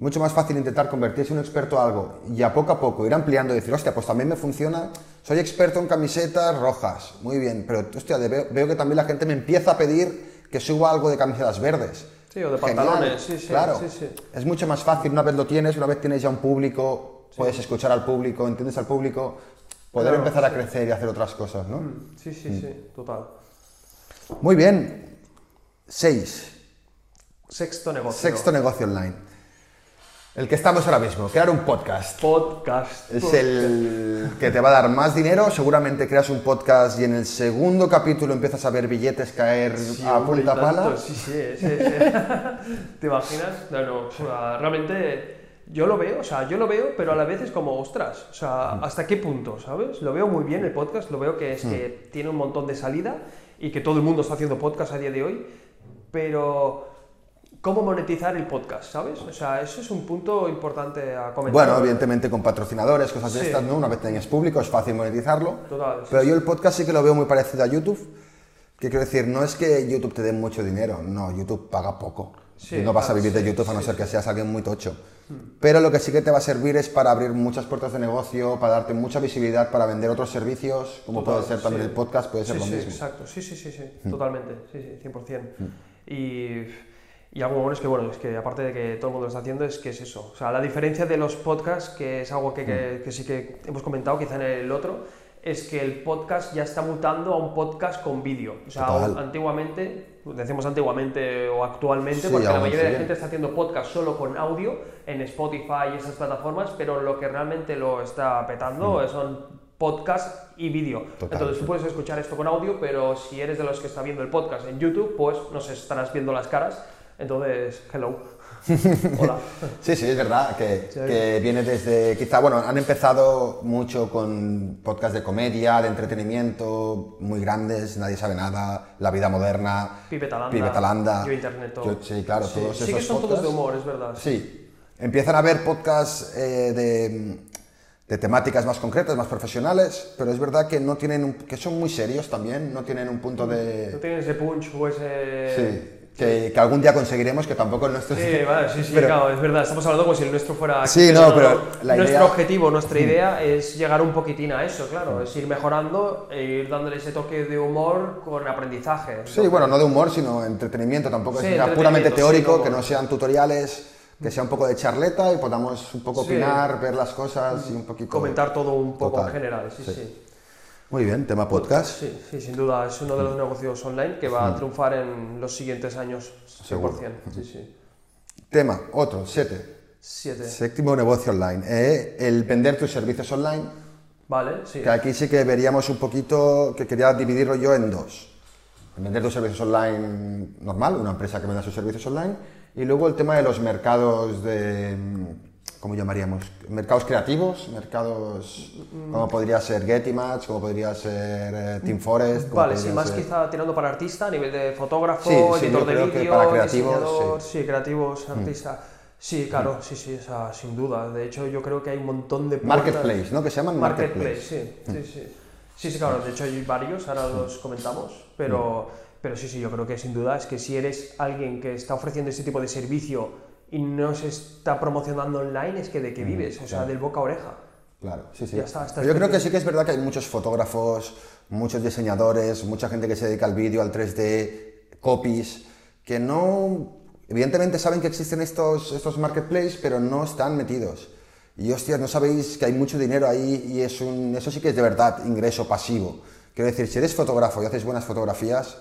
Mucho más fácil intentar convertirse en un experto en algo y a poco a poco ir ampliando y decir, hostia, pues también me funciona, soy experto en camisetas rojas, muy bien, pero hostia, veo, veo que también la gente me empieza a pedir que suba algo de camisetas verdes. Sí, o de Genial, pantalones, sí, sí, Claro, sí, sí. es mucho más fácil, una vez lo tienes, una vez tienes ya un público, puedes escuchar al público, entiendes al público, poder Claro, empezar a crecer y hacer otras cosas, ¿no? Sí, sí, sí, total. Muy bien. Seis. Sexto negocio. Sexto negocio online. El que estamos ahora mismo, crear un podcast. Podcast. Es el que te va a dar más dinero. Seguramente creas un podcast y en el segundo capítulo empiezas a ver billetes caer Sí, a hombre, punta tanto, pala. Sí, sí, sí, sí. ¿Te imaginas? No, no, o sea, realmente yo lo veo, o sea, yo lo veo, pero a la vez es como, ostras, o sea, Mm. ¿hasta qué punto, sabes? Lo veo muy bien el podcast, lo veo que es Mm. que tiene un montón de salida y que todo el mundo está haciendo podcast a día de hoy, pero ¿cómo monetizar el podcast, sabes? O sea, eso es un punto importante a comentar. Bueno, evidentemente con patrocinadores, cosas de Sí. estas, ¿no? Una vez tengas público es fácil monetizarlo. Total, sí, pero sí. yo el podcast sí que lo veo muy parecido a YouTube. Que quiero decir, no es que YouTube te dé mucho dinero, no, YouTube paga poco. Sí, y no vas a claro, vivir de sí, YouTube a no sí, ser que seas alguien muy tocho. Pero lo que sí que te va a servir es para abrir muchas puertas de negocio, para darte mucha visibilidad, para vender otros servicios, como Total, puede ser también sí. el podcast, puede ser sí, lo sí, mismo. exacto, sí, sí, sí, sí, totalmente, sí, sí, 100%. Y, y algo bueno es que, bueno, es que aparte de que todo el mundo lo está haciendo, es que es eso. O sea, la diferencia de los podcasts, que es algo que, que- que sí que hemos comentado quizá en el otro, es que el podcast ya está mutando a un podcast con vídeo. O sea, Total. antiguamente, decimos antiguamente o actualmente, Sí, porque la mayoría de la gente está haciendo podcast solo con audio en Spotify y esas plataformas, pero lo que realmente lo está petando son podcast y vídeo. Entonces sí. tú puedes escuchar esto con audio, pero si eres de los que está viendo el podcast en YouTube, pues nos estarás viendo las caras. Entonces, hello. Hola. Sí, sí, es verdad que, Sí. que viene desde, quizá, bueno, han empezado mucho con podcasts de comedia, de entretenimiento, muy grandes, nadie sabe nada, la vida moderna, Pipe Talanda, Pipe Talanda, Yo Internet. Yo- sí, claro, sí, todos sí esos que son todos de podcasts. humor, es verdad. Sí, empiezan a haber podcasts eh, de, de temáticas más concretas, más profesionales, pero es verdad que no tienen, un- que son muy serios también, no tienen un punto No de, tienen ese punch o ese... sí, que, que algún día conseguiremos, que tampoco el nuestro. Sí, vale, sí, sí, Pero- claro, es verdad. Estamos hablando como si el nuestro fuera. Sí, no, pero la nuestro idea- objetivo, nuestra idea es llegar un poquitín a eso, claro. Es ir mejorando e ir dándole ese toque de humor con aprendizaje. Sí, bueno, no de humor, sino entretenimiento, tampoco Sí, es entretenimiento, puramente sí, teórico, no. que no sean tutoriales, que sea un poco de charleta y podamos un poco Sí. opinar, ver las cosas y un poquito... Comentar todo un poco Total, en general, sí, sí. sí. Muy bien, tema podcast. Sí, sí, sin duda. Es uno de los negocios online que va a triunfar en los siguientes años, 100%. Seguro. Sí, sí. Tema, otro, siete. Siete. Séptimo negocio online, eh, el vender tus servicios online, Vale, sí. que aquí sí que veríamos un poquito, que quería dividirlo yo en dos. Vender tus servicios online normal, una empresa que venda sus servicios online, y luego el tema de los mercados de, ¿cómo llamaríamos? Mercados creativos, mercados como podría ser Getty-Match, como podría ser eh, Team Forest. Vale, sí, más ser- quizá tirando para artista a nivel de fotógrafo, Sí, sí, editor de vídeo, para creativos, sí. Mm. sí, creativos, artista. Sí, claro, sí, sí, o sea, sin duda. De hecho, yo creo que hay un montón de puertas- Marketplace, ¿no? Que se llaman Marketplace, Marketplace. sí, sí, sí. Sí, sí, claro, de hecho hay varios, ahora los comentamos, pero, pero sí, sí, yo creo que sin duda es que si eres alguien que está ofreciendo este tipo de servicio y no se está promocionando online, es que de qué vives, o sea, del boca a oreja. Claro, sí, sí. Ya está, está yo creo que sí que es verdad que hay muchos fotógrafos, muchos diseñadores, mucha gente que se dedica al vídeo, al 3D, copies, que no, evidentemente saben que existen estos, estos marketplaces, pero no están metidos. Y hostias, no sabéis que hay mucho dinero ahí y es un, eso sí que es de verdad ingreso pasivo. Quiero decir, si eres fotógrafo y haces buenas fotografías,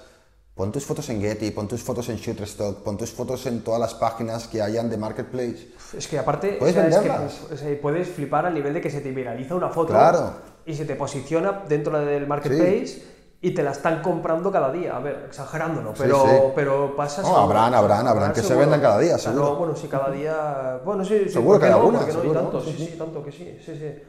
pon tus fotos en Getty, pon tus fotos en Shutterstock, pon tus fotos en todas las páginas que hayan de marketplace. Es que aparte, Puedes o sea, es que, venderlas. o sea, puedes flipar al nivel de que se te viraliza una foto Claro. y se te posiciona dentro del marketplace y te la están comprando cada día. A ver, exagerándolo, pero, sí. pero pasa No, seguro. habrán, habrán, habrán que se vendan cada día, seguro. no, bueno, sí, cada día. Bueno, sí, sí, Seguro ¿por que hay no? alguna, ¿Por qué no? Y seguro, tanto, sí, sí, sí. sí, tanto que sí, sí, sí.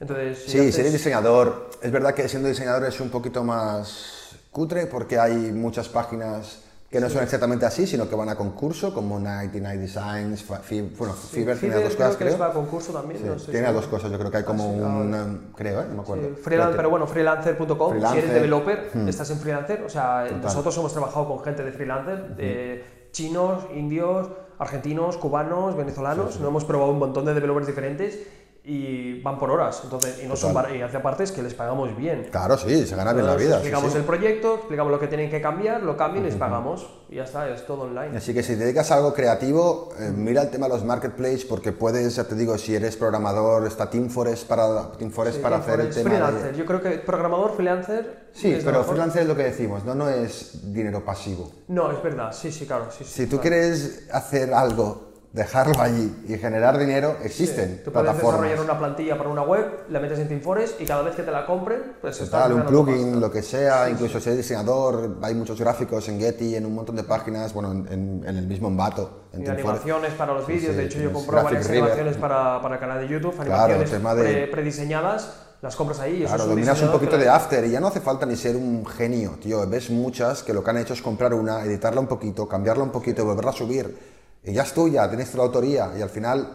Entonces, Sí, haces- diseñador, es verdad que siendo diseñador es un poquito más cutre porque hay muchas páginas que no son exactamente así, sino que van a concurso, como 99 Designs, Fa- Fi- bueno, Fiverr tiene las dos creo cosas, creo. va a concurso también. Sí, no tiene las dos cosas, yo creo que hay como Ah, sí, ah, un, um, creo, ¿eh? no me acuerdo. Sí, freelan- pero bueno, freelancer.com, si Freelancer. Hmm. eres developer, estás en freelancer, o sea, nosotros hemos trabajado con gente de freelancer, de chinos, indios, argentinos, cubanos, venezolanos, no hemos probado un montón de developers diferentes y van por horas, entonces, y no son bar- y hace aparte es que les pagamos bien. Claro, sí, se gana bien la Entonces, vida. sí, explicamos sí. el proyecto, explicamos lo que tienen que cambiar, lo cambian y les pagamos y ya está, es todo online. Así que si te dedicas a algo creativo, eh, mira el tema de los marketplaces porque puedes, ya te digo, si eres programador, está Team Forest para, Team Forest para hacer el tema de... freelancer, yo creo que programador, freelancer... Sí, es lo pero mejor. freelancer es lo que decimos, no, no es dinero pasivo. No, es verdad, sí, sí, claro. Sí, sí, Si tú claro. quieres hacer algo, dejarlo allí y generar dinero, existen Tú puedes plataformas. desarrollar una plantilla para una web, la metes en TeamForest y cada vez que te la compren, pues estás Tal, un plugin, lo que sea, incluso si eres diseñador, hay muchos gráficos en Getty, en un montón de páginas, bueno, en, en- en el mismo Envato. En Y animaciones para los vídeos, sí, de hecho yo compro varias animaciones para, para el canal de YouTube, animaciones de- pre- prediseñadas, las compras ahí. eso Claro, es dominas un poquito de after y ya no hace falta ni ser un genio, tío. Ves muchas que lo que han hecho es comprar una, editarla un poquito, cambiarla un poquito y volverla a subir. Y ya es tuya, tienes tu autoría. Y al final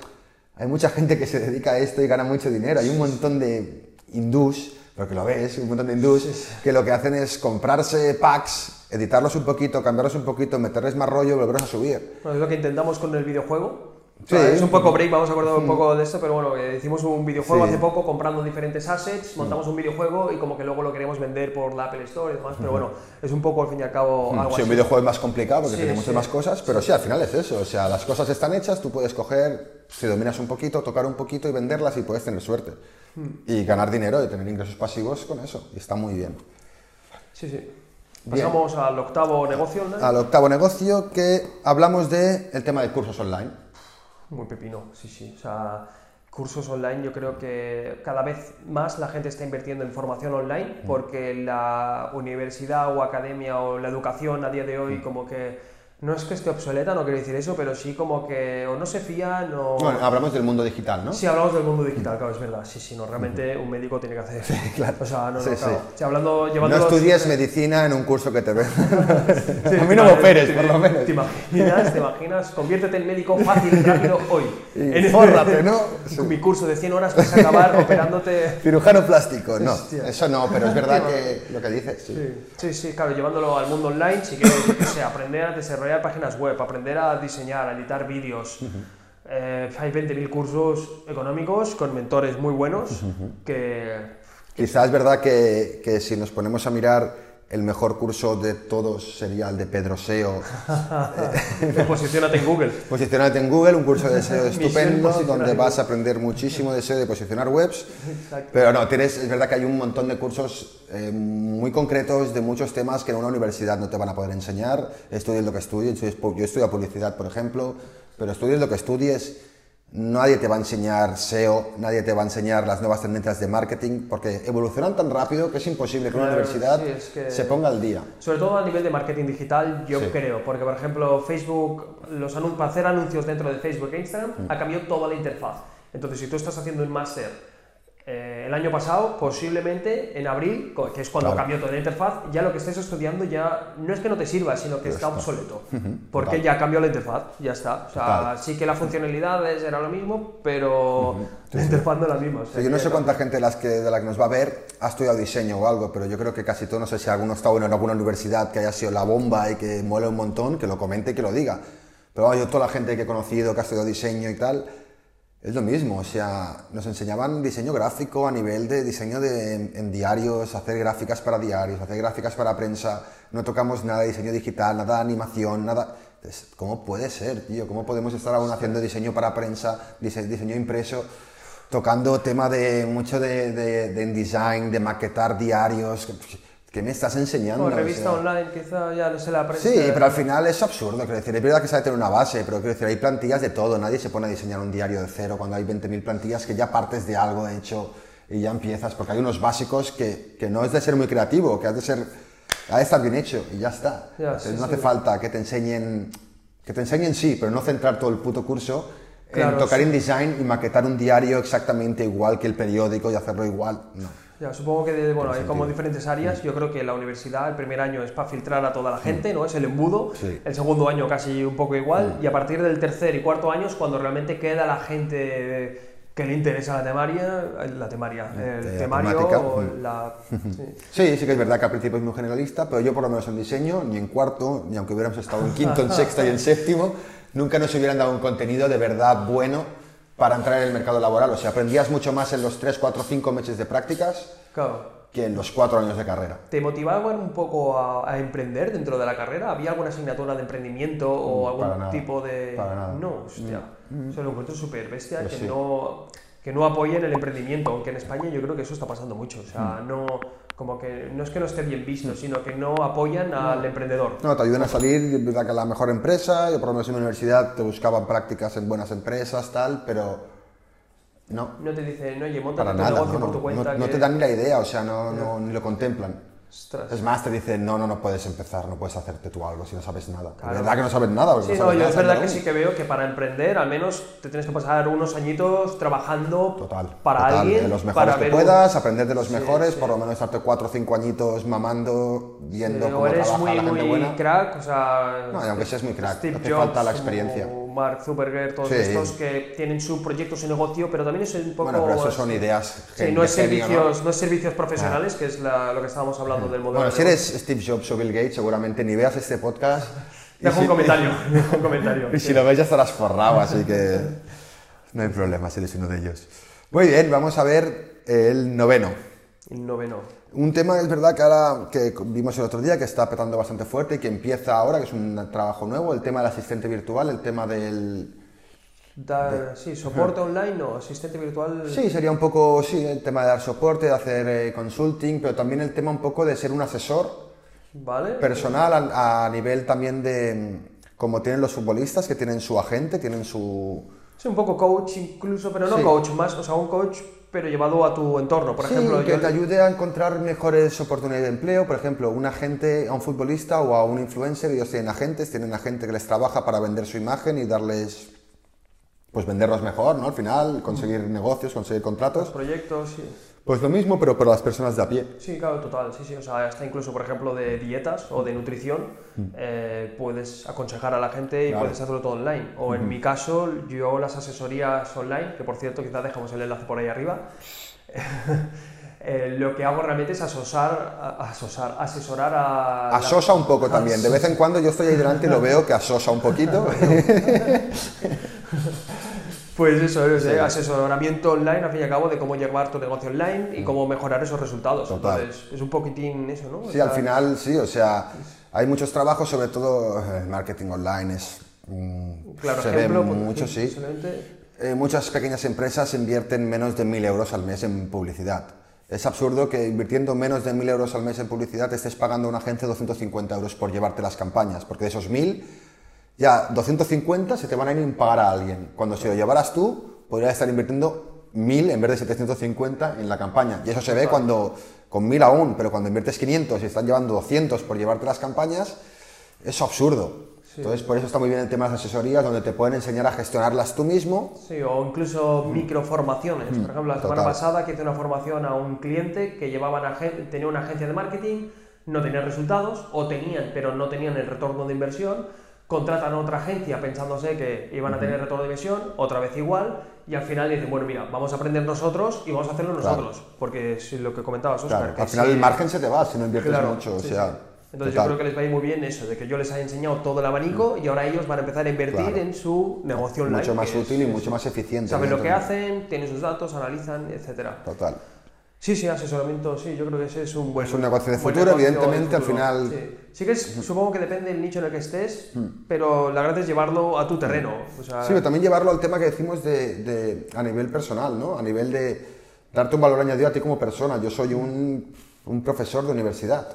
hay mucha gente que se dedica a esto y gana mucho dinero. Hay un montón de hindús porque lo ves, un montón de hindús, que lo que hacen es comprarse packs, editarlos un poquito, cambiarlos un poquito, meterles más rollo y volverlos a subir. Es lo que intentamos con el videojuego. Sí. Es un poco break, vamos a acordar un poco de esto, pero bueno, eh, hicimos un videojuego Sí. hace poco comprando diferentes assets, montamos un videojuego y como que luego lo queremos vender por la Apple Store y demás, pero bueno, es un poco al fin y al cabo algo Sí, así. un videojuego es más complicado porque tiene muchas más cosas, pero sí, al final es eso. O sea, las cosas están hechas, tú puedes coger, si dominas un poquito, tocar un poquito y venderlas y puedes tener suerte. Y ganar dinero y tener ingresos pasivos con eso. Y está muy bien. Sí, sí. Pasamos al octavo negocio online. Al octavo negocio que hablamos de el tema de cursos online. Muy pepino, sí, sí. O sea, cursos online, yo creo que cada vez más la gente está invirtiendo en formación online porque la universidad o academia o la educación a día de hoy como que no es que esté obsoleta, no quiero decir eso, pero sí como que o no se fían o... Bueno, hablamos del mundo digital, ¿no? Si hablamos del mundo digital, claro, es verdad. Sí, sí, no, realmente un médico tiene que hacer. claro. O sea, no, no, Sí, claro. sí. Hablando, No estudies medicina en un curso que te ven. Sí, a mí no me operes, por lo menos. ¿Te imaginas? ¿Te imaginas? Conviértete en médico fácil, rápido, hoy. Y En- fórrate, ¿no? Mi curso de 100 horas vas a acabar operándote... Cirujano plástico, no. Hostia. Eso no, pero es verdad que lo que dices, sí. Sí, sí, sí, claro, llevándolo al mundo online, si quieres, qué sé, aprender a desarrollar páginas web, aprender a diseñar, a editar vídeos. Eh, hay 20.000 cursos económicos con mentores muy buenos que... Quizás es verdad que, que si nos ponemos a mirar el mejor curso de todos sería el de Pedro SEO. Posicionate en Google. Posicionarte en Google, un curso de SEO estupendo donde vas a aprender muchísimo de SEO, de posicionar webs. Exacto. Pero no, tienes, es verdad que hay un montón de cursos eh, muy concretos de muchos temas que en una universidad no te van a poder enseñar. Estudies lo que estudies. estudies pu- Yo estudio publicidad, por ejemplo, pero estudies lo que estudies. Nadie te va a enseñar SEO, nadie te va a enseñar las nuevas tendencias de marketing, porque evolucionan tan rápido que es imposible que una universidad sí, es que- se ponga al día. Sobre todo a nivel de marketing digital, yo Sí. creo, porque por ejemplo Facebook, los anun- hacer anuncios dentro de Facebook e Instagram, Mm. ha cambiado toda la interfaz. Entonces, si tú estás haciendo un máster eh, el año pasado, posiblemente en abril, que es cuando Claro. cambió toda la interfaz, ya lo que estés estudiando ya no es que no te sirva, sino que está obsoleto. Porque Total. ya cambió la interfaz, ya está. O sea, Total. sí que la funcionalidad era lo mismo, pero la interfaz no es la misma. o sea, Sí, yo no sé cuánta gente de, las que, de la que nos va a ver ha estudiado diseño o algo, pero yo creo que casi todo, no sé si alguno está en alguna universidad que haya sido la bomba y que muele un montón, que lo comente y que lo diga. Pero yo toda la gente que he conocido que ha estudiado diseño y tal, es lo mismo, o sea, nos enseñaban diseño gráfico a nivel de diseño de, en, diarios, hacer gráficas para diarios, hacer gráficas para prensa, no tocamos nada de diseño digital, nada de animación, nada... ¿Cómo puede ser, tío? ¿Cómo podemos estar aún haciendo diseño para prensa, dise- diseño impreso, tocando tema de mucho de, de, de InDesign, de maquetar diarios? ¿Qué me estás enseñando? O O revista sea, online, quizá ya no se la prensa. Sí, pero al final es absurdo, quiero decir, es verdad que sabe tener una base, pero quiero decir, hay plantillas de todo, nadie se pone a diseñar un diario de cero cuando hay 20.000 plantillas que ya partes de algo hecho y ya empiezas, porque hay unos básicos que, que no es de ser muy creativo, que has de ser, ha de estar bien hecho y ya está. Ya, Entonces, sí, no hace sí. falta que te enseñen, que te enseñen sí, pero no centrar todo el puto curso Claro, en tocar sí. InDesign y maquetar un diario exactamente igual que el periódico y hacerlo igual, no. Ya, supongo que de- bueno, hay como sentido. diferentes áreas. Yo creo que la universidad, el primer año es para filtrar a toda la gente, ¿no? Es el embudo. Sí. El segundo año casi un poco igual. Y a partir del tercer y cuarto año es cuando realmente queda la gente que le interesa la temaria, la temaria, el de temario, temática. o Mm. la... sí. Sí, sí que es verdad que al principio es muy generalista, pero yo por lo menos en diseño, ni en cuarto, ni aunque hubiéramos estado en quinto, en sexto y en séptimo, nunca nos hubieran dado un contenido de verdad bueno para entrar en el mercado laboral. O sea, aprendías mucho más en los 3, 4, 5 meses de prácticas Claro. que en los 4 años de carrera. ¿Te motivaban un poco a, a emprender dentro de la carrera? ¿Había alguna asignatura de emprendimiento o Mm, algún nada, tipo de...? para nada. Mm, No, hostia. Eso lo encuentro súper bestia, Pues que, sí. no, que no apoyen el emprendimiento, aunque en España yo creo que eso está pasando mucho. O Mm. sea, no, como que, no es que no esté bien visto, sino que no apoyan al emprendedor. No, te ayudan a salir, a la mejor empresa, yo por lo menos en la universidad te buscaban prácticas en buenas empresas, tal, pero no, No te dicen, oye, monta tu nada, negocio no, por tu no, cuenta. no, no que- te dan ni la idea, o sea, no, no- ni lo contemplan. Ostras. Es más, te dicen, no, no, no puedes empezar, no puedes hacerte tú algo si no sabes nada. Claro. Es verdad que no sabes nada. Sí, no no, sabes yo nada, es verdad que sí que veo que para emprender al menos te tienes que pasar unos añitos trabajando Total. para total, alguien. De los para mejores que ver un- puedas, aprender de los Sí, mejores, sí. por lo menos estarte cuatro o cinco añitos mamando, viendo Sí, cómo eres trabaja muy, la gente muy buena. crack, o sea... No, aunque seas muy crack, Steve hace Jobs, falta la como experiencia. Mark Zuckerberg, todos Sí. estos que tienen su proyecto, su negocio, pero también es un poco... Bueno, pero eso son ideas Sí, no es, servicios, ¿no? es servicios profesionales, que es la- lo que estábamos hablando del modelo Bueno, si eres Steve Jobs o Bill Gates, seguramente ni veas este podcast. Deja un comentario, deja un comentario. Y si lo ves ya estarás forrado, así que no hay problema si eres uno de ellos. Muy bien, vamos a ver el noveno. El noveno. Un tema es verdad que ahora que vimos el otro día que está petando bastante fuerte y que empieza ahora, que es un trabajo nuevo, el tema del asistente virtual, el tema del... Dar, sí, soporte online o asistente virtual. Sí, sería un poco, sí, el tema de dar soporte, de hacer eh, consulting, pero también el tema un poco de ser un asesor ¿Vale? personal a, a nivel también de, como tienen los futbolistas, que tienen su agente, tienen su... Sí, un poco coach incluso, pero no Sí. coach, más, o sea, un coach, pero llevado a tu entorno. Por Sí, ejemplo, que yo- te ayude a encontrar mejores oportunidades de empleo. Por ejemplo, un agente a un futbolista o a un influencer, ellos tienen agentes, tienen agente que les trabaja para vender su imagen y darles, pues venderlos mejor, ¿no? Al final, conseguir negocios, conseguir contratos. proyectos, sí. Pues lo mismo, pero para las personas de a pie. Sí, claro, total, sí, sí, o sea, hasta incluso, por ejemplo, de dietas o de nutrición, eh, puedes aconsejar a la gente y Mm. Claro. puedes hacerlo todo online. O en mi caso, yo las asesorías online, que por cierto, quizás dejamos el enlace por ahí arriba, eh, lo que hago realmente es asosar, asosar, asesorar a... la- Asosa un poco también. De vez en cuando yo estoy ahí delante y lo veo que asosa un poquito. Pues eso es, eh, asesoramiento online, al fin y al cabo, de cómo llevar tu negocio online y cómo mejorar esos resultados. Total. Entonces, es un poquitín eso, ¿no? Sí, O al final sí, o sea, hay muchos trabajos, sobre todo eh, el marketing online es... mm, Claro, se ejemplo, ve pues, mucho, sí. Eh, muchas pequeñas empresas invierten menos de 1.000 euros al mes en publicidad. Es absurdo que invirtiendo menos de 1.000 euros al mes en publicidad estés pagando a una agencia 250 euros por llevarte las campañas, porque de esos 1.000, ya 250 se te van a ir en pagar a alguien. Cuando si lo llevaras tú, podrías estar invirtiendo 1.000 en vez de 750 en la campaña. Y eso se ve cuando, con 1.000 aún, pero cuando inviertes 500 y están llevando 200 por llevarte las campañas, es absurdo. Entonces, por eso está muy bien el tema de las asesorías, donde te pueden enseñar a gestionarlas tú mismo Sí, o incluso microformaciones. Por ejemplo, la semana Mm. total. pasada que hice una formación a un cliente que llevaban tenía una agencia de marketing, no tenían resultados, o tenían, pero no tenían el retorno de inversión. Contratan a otra agencia pensándose que iban a tener retorno de inversión, otra vez igual, y al final dicen, bueno, mira, vamos a aprender nosotros y vamos a hacerlo Claro. nosotros. Porque es lo que comentabas, Oscar. Claro, que al final si- el margen se te va si no inviertes Claro, mucho, o sea... sí. Entonces total. yo creo que les va a ir muy bien eso, de que yo les haya enseñado todo el abanico y ahora ellos van a empezar a invertir en su negocio online. Mucho más es- útil y mucho más eficiente. Saben lo que hacen, tienen sus datos, analizan, etcétera. Total. Sí, sí, asesoramiento, sí, yo creo que ese es un buen Es un negocio de futuro, negocio evidentemente, de al final- Sí, Sí que es, supongo que depende del nicho en el que estés, pero la gracia es llevarlo a tu terreno. O sea, Sí, pero también llevarlo al tema que decimos de, de- a nivel personal, ¿no? A nivel de darte un valor añadido a ti como persona. Yo soy un, un profesor de universidad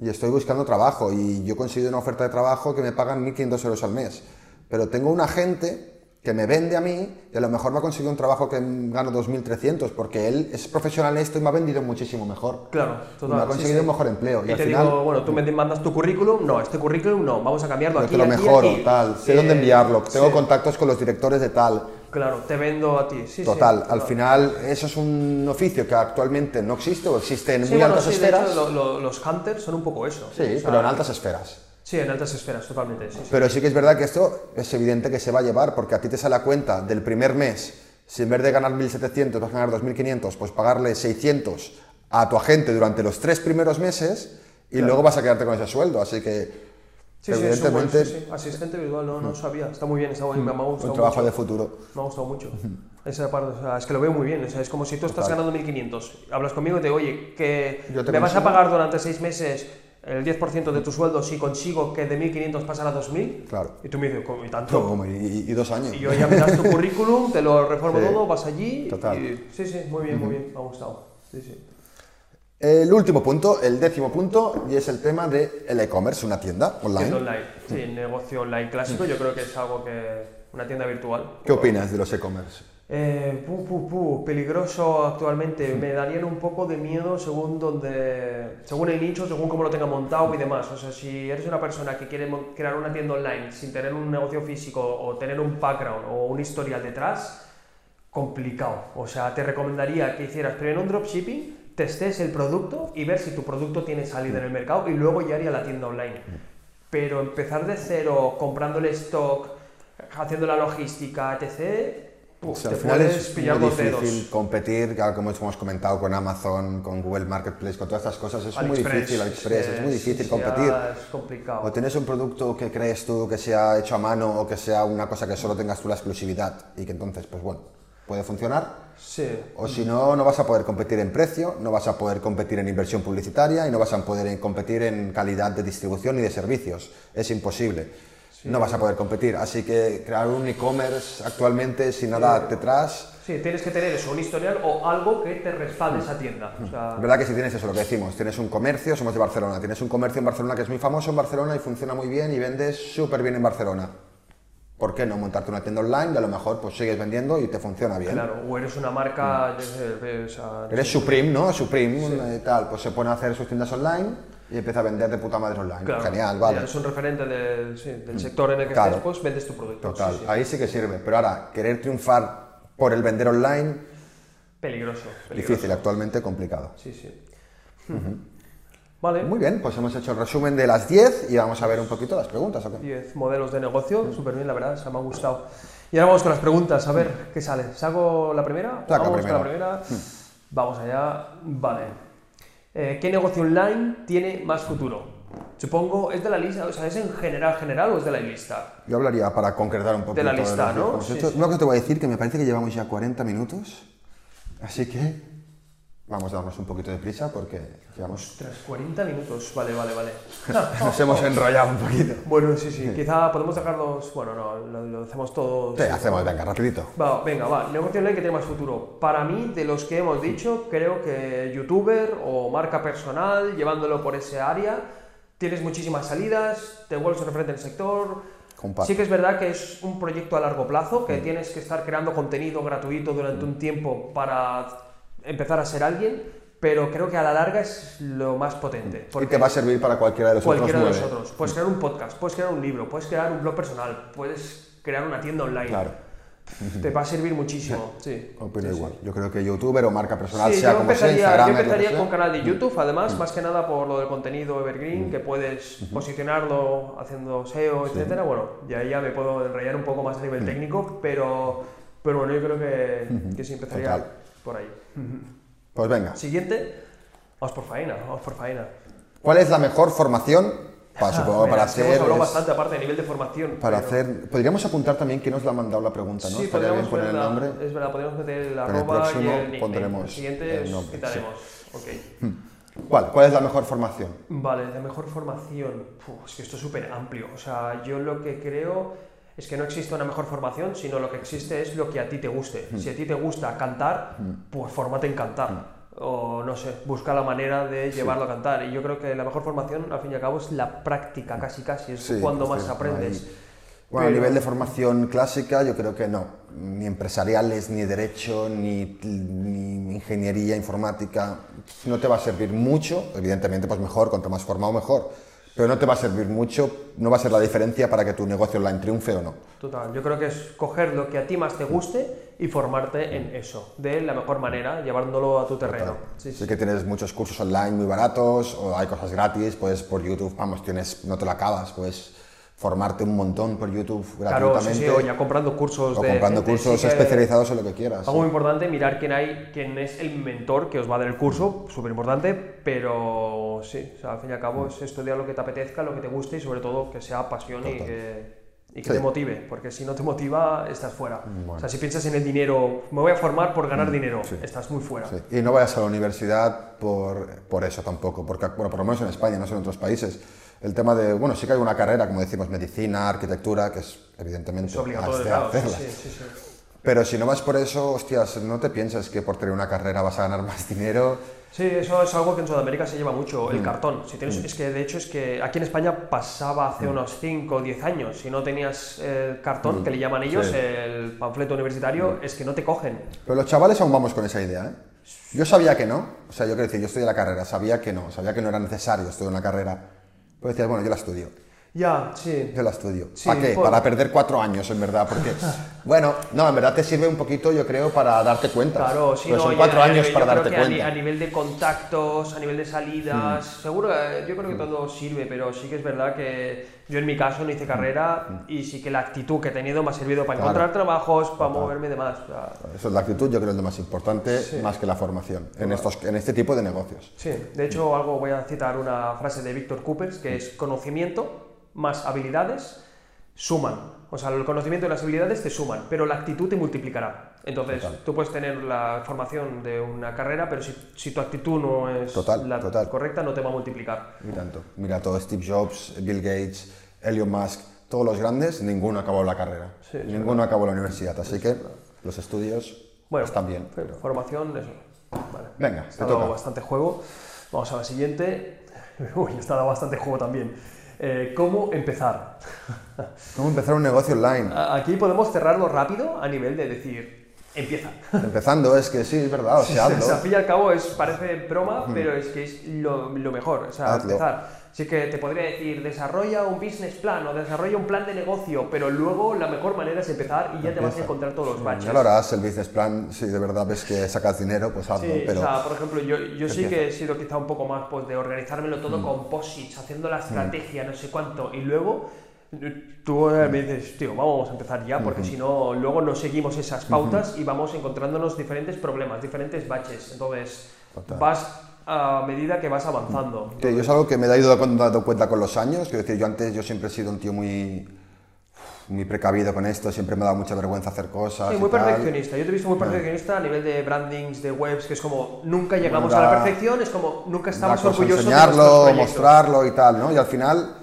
y estoy buscando trabajo y yo he conseguido una oferta de trabajo que me pagan 1.500 euros al mes. Pero tengo un agente que me vende a mí y a lo mejor me ha conseguido un trabajo que gano 2.300 porque él es profesional en esto y me ha vendido muchísimo mejor. Claro, Y total. me ha conseguido sí. un mejor empleo. Y, Y al te final digo, bueno, tú me mandas tu currículum, no, este currículum no, vamos a cambiarlo aquí, te lo aquí, mejoro, aquí. tal. Sé Eh, dónde enviarlo. Tengo sí, contactos con los directores de tal. Claro, te vendo a ti, sí, sí. Total, al final eso es un oficio que actualmente no existe o existe en muy bueno, altas de esferas. hecho, lo- lo- los hunters son un poco eso. sí, o sea, pero en altas esferas. Sí, en altas esferas, totalmente. Sí, sí. Pero sí que es verdad que esto es evidente que se va a llevar porque a ti te sale a cuenta del primer mes, si en vez de ganar 1.700 vas a ganar 2.500, pues pagarle 600 a tu agente durante los tres primeros meses y luego vas a quedarte con ese sueldo. Así que, Sí, sí, evidentemente, sí, sí. Asistente virtual, no, no sabía. Está muy bien, está muy bien, me ha gustado un trabajo mucho. de futuro. Me ha gustado mucho. Esa parte, o sea, es que lo veo muy bien. O sea, es como si tú estás ganando 1.500, hablas conmigo y te digo, oye, que me vas a pagar durante seis meses el 10% de tu sueldo si consigo que de 1.500 pasara a 2.000. Claro. Y tú me dices. ¿Y tanto? Y, y- dos años. Y yo ya me das tu currículum, te lo reformo Sí. todo, vas allí. Total. y- sí, sí, muy bien, muy bien, me ha gustado. Sí, sí. El último punto, el décimo punto, y es el tema del el e-commerce, una tienda online. Tienda online. Sí, negocio online clásico, yo creo que es algo que. Una tienda virtual. ¿Qué opinas de los e-commerce? Eh, pu, pu, pu, peligroso actualmente. Me darían un poco de miedo según donde, según el nicho, según cómo lo tenga montado y demás. O sea, si eres una persona que quiere crear una tienda online sin tener un negocio físico o tener un background o un historial detrás, complicado. O sea, te recomendaría que hicieras primero un dropshipping, testes el producto y ver si tu producto tiene salida en el mercado y luego ya haría la tienda online. Pero empezar de cero, comprando el stock, haciendo la logística, etc., O uf, sea, al final es muy los dedos. difícil competir, como hemos comentado, con Amazon, con Google Marketplace, con todas estas cosas. Es muy AliExpress, difícil, AliExpress, sí, es muy difícil competir. es complicado. O tienes un producto que crees tú que sea hecho a mano o que sea una cosa que solo tengas tú la exclusividad y que entonces, pues bueno, puede funcionar. Sí. O si no, no vas a poder competir en precio, no vas a poder competir en inversión publicitaria y no vas a poder competir en calidad de distribución ni de servicios. Es imposible. No vas a poder competir. Así que crear un e-commerce actualmente sin nada detrás. Sí, tienes que tener eso, un historial o algo que te respalde esa tienda. O sea, Es verdad que si tienes eso, lo que decimos, tienes un comercio, somos de Barcelona, tienes un comercio en Barcelona que es muy famoso en Barcelona y funciona muy bien y vendes súper bien en Barcelona. ¿Por qué no montarte una tienda online y a lo mejor pues sigues vendiendo y te funciona bien? claro, o eres una marca, yo qué sé, o sea, Eres Supreme, ¿no? Supreme y tal, pues se pone a hacer sus tiendas online y empieza a vender de puta madre online. claro, Genial, vale. Eres un referente del, sí, del sector en el que Claro. estés, pues vendes tu producto. Total, Sí, sí. ahí sí que sirve. Pero ahora, querer triunfar por el vender online, Peligroso, peligroso. difícil, actualmente complicado. Sí, sí. Vale. Muy bien, pues hemos hecho el resumen de las 10 y vamos a ver un poquito las preguntas. ¿o qué? 10 modelos de negocio, súper bien, la verdad, se me ha gustado. Y ahora vamos con las preguntas, a ver qué sale. ¿Saco la primera? Saca vamos primero. con la primera. Vamos allá. Vale. Eh, ¿Qué negocio online tiene más futuro? Supongo, ¿es de la lista? O sea, ¿es en general, general o es de la lista? Yo hablaría para concretar un poquito De la lista, los ¿no? Sí. Una cosa te voy a decir que me parece que llevamos ya 40 minutos, así que vamos a darnos un poquito de prisa porque llevamos, Tras 40 minutos. Vale, vale, vale. nos hemos enrollado un poquito. bueno, sí, sí. Quizá podemos dejarlos. Bueno, no, lo, lo hacemos todo. Sí, hacemos, venga, rapidito. Va, venga, va. Negocio online que tiene más futuro. Para mí, de los que hemos dicho, creo que youtuber o marca personal, llevándolo por ese área, tienes muchísimas salidas, te vuelves un referente del sector. Comparto. Sí que es verdad que es un proyecto a largo plazo, que tienes que estar creando contenido gratuito durante un tiempo para empezar a ser alguien, pero creo que a la larga es lo más potente. Y porque- te va a servir para cualquiera de los Cualquiera de otros nueve. nosotros. Puedes crear un podcast, puedes crear un libro, puedes crear un blog personal, puedes crear una tienda online. Claro, Te va a servir muchísimo. Sí. opino Sí, sí. igual. Yo creo que youtuber o marca personal, Sí, sea yo como sea, Instagram, yo empezaría. Mm. con canal de YouTube, además, más que nada por lo del contenido evergreen, que puedes posicionarlo haciendo SEO, etcétera. Bueno, y ahí ya me puedo enrollar un poco más a Mm. nivel técnico, pero, pero bueno, yo creo que, que sí empezaría Total. por ahí. Pues venga, Siguiente, vamos por faena, vamos por faena. ¿cuál es la mejor formación para, supongo, Mira, para es que hacer... Hemos hablado es- bastante aparte de nivel de formación. Para pero- hacer... Podríamos apuntar también quién nos lo ha mandado la pregunta, ¿no? Sí, Estaría bien podríamos poner el la- nombre. Es verdad, podríamos meter el el arroba y el nickname. pondremos el siguiente el nombre, quitaremos. Ok. ¿Cuál? ¿Cuál es la mejor formación? Vale, de mejor formación. Es que esto es súper amplio. O sea, yo lo que creo es que no existe una mejor formación, sino lo que existe es lo que a ti te guste. Si a ti te gusta cantar, pues fórmate en cantar. O no sé, busca la manera de llevarlo a cantar. Y yo creo que la mejor formación, al fin y al cabo, es la práctica, casi casi. Es Sí, cuando es más aprendes. ahí- Bueno, a nivel de formación clásica, yo creo que no. Ni empresariales, ni derecho, ni, ni ingeniería informática. No te va a servir mucho. Evidentemente, pues mejor, cuanto más formado, mejor. Pero no te va a servir mucho, no va a ser la diferencia para que tu negocio online triunfe o no. Total, yo creo que es coger lo que a ti más te guste y formarte en eso, de la mejor manera, llevándolo a tu terreno. Sí, Sí sí. que tienes muchos cursos online muy baratos, o hay cosas gratis, pues por YouTube, vamos, tienes, no te lo acabas, puedes formarte un montón por YouTube Claro, sí, gratuitamente. sí, o ya comprando cursos o de comprando gente, cursos sí especializados en lo que quieras. Algo muy importante, mirar quién hay, quién es el mentor que os va a dar el curso, súper importante, pero sí, o sea, al fin y al cabo es estudiar lo que te apetezca, lo que te guste y sobre todo que sea pasión y Total. que, y que Sí. te motive, porque si no te motiva, estás fuera. O sea, si piensas en el dinero, me voy a formar por ganar dinero, estás muy fuera. Mm, Sí, Y no vayas a la universidad por, por eso tampoco, porque bueno, por lo menos en España, no sé en otros países. El tema de, bueno, sí que hay una carrera, como decimos, medicina, arquitectura, que es evidentemente Es obligatorio, claro, hacerla. sí, sí, sí. Pero si no vas por eso, hostias, no te pienses que por tener una carrera vas a ganar más dinero. Sí, eso es algo que en Sudamérica se lleva mucho, Mm. el cartón. Si tienes, Es que de hecho es que aquí en España pasaba hace Mm. unos 5 o 10 años. Si no tenías el cartón, que le llaman ellos, Sí. el panfleto universitario, es que no te cogen. Pero los chavales aún vamos con esa idea, ¿eh? Yo sabía que no, o sea, yo quiero decir, yo estudié la carrera, sabía que no, sabía que no era necesario estudiar una carrera. Pues decías, bueno, yo la estudio. Ya, sí. Yo la estudio. Sí, ¿Para qué? por- Para perder cuatro años, en verdad. Porque, bueno, no, en verdad te sirve un poquito, yo creo, para darte cuenta. Claro, sí, no, son y- cuatro y- años yo para creo darte que cuenta. Mm. A, nivel de contactos, a nivel de salidas, seguro, eh, yo creo que todo sirve, pero sí que es verdad que yo en mi caso no hice carrera y sí que la actitud que he tenido me ha servido para Mm. Claro. encontrar trabajos, para moverme y demás. O sea, Eso es la actitud, yo creo, es lo más importante, más que la formación, en, estos, en este tipo de negocios. Sí, de hecho algo voy a citar una frase de Víctor Coopers que es conocimiento más habilidades suman. O sea, el conocimiento y las habilidades te suman, pero la actitud te multiplicará. Entonces, tú puedes tener la formación de una carrera, pero si, si tu actitud no es Total, la total. correcta, no te va a multiplicar. Y tanto. Mira, todo Steve Jobs, Bill Gates, Elon Musk, todos los grandes, ninguno acabó la carrera. Sí, ninguno acabó la universidad. Así que los estudios Bueno, están bien. f- formación, eso. Vale. Venga, Está te dado toca. bastante juego. Vamos a la siguiente. Uy, está dado bastante juego también. Eh, ¿Cómo empezar? ¿Cómo empezar un negocio online? Aquí podemos cerrarlo rápido a nivel de decir, empieza. Empezando es que sí, es verdad, o sea, O sea, hazlo. al fin y al cabo es, parece broma, pero es que es lo, lo mejor. O sea, Hazlo. empezar. Sí que te podría decir, desarrolla un business plan o desarrolla un plan de negocio, pero luego la mejor manera es empezar y ya te vas a Empieza. encontrar todos los baches. Ya lo harás, el business plan, si de verdad ves que sacas dinero, pues hazlo. Sí, pero o sea, por ejemplo, yo, yo sí Empieza. que he sido quizá un poco más pues, de organizármelo todo con posits, haciendo la estrategia, no sé cuánto, y luego tú eh, me dices, tío, vamos a empezar ya, porque si no, luego no seguimos esas pautas y vamos encontrándonos diferentes problemas, diferentes baches. Entonces, Total. vas a medida que vas avanzando. Que yo es algo que me he ido dando cuenta con los años. Quiero decir, yo antes yo siempre he sido un tío muy, muy precavido con esto, siempre me ha dado mucha vergüenza hacer cosas. Sí, muy tal. perfeccionista. Yo te he visto muy perfeccionista a nivel de brandings, de webs, que es como nunca llegamos a la perfección, es como nunca estamos orgullosos de enseñarlo, proyectos. mostrarlo y tal, ¿no? Y al final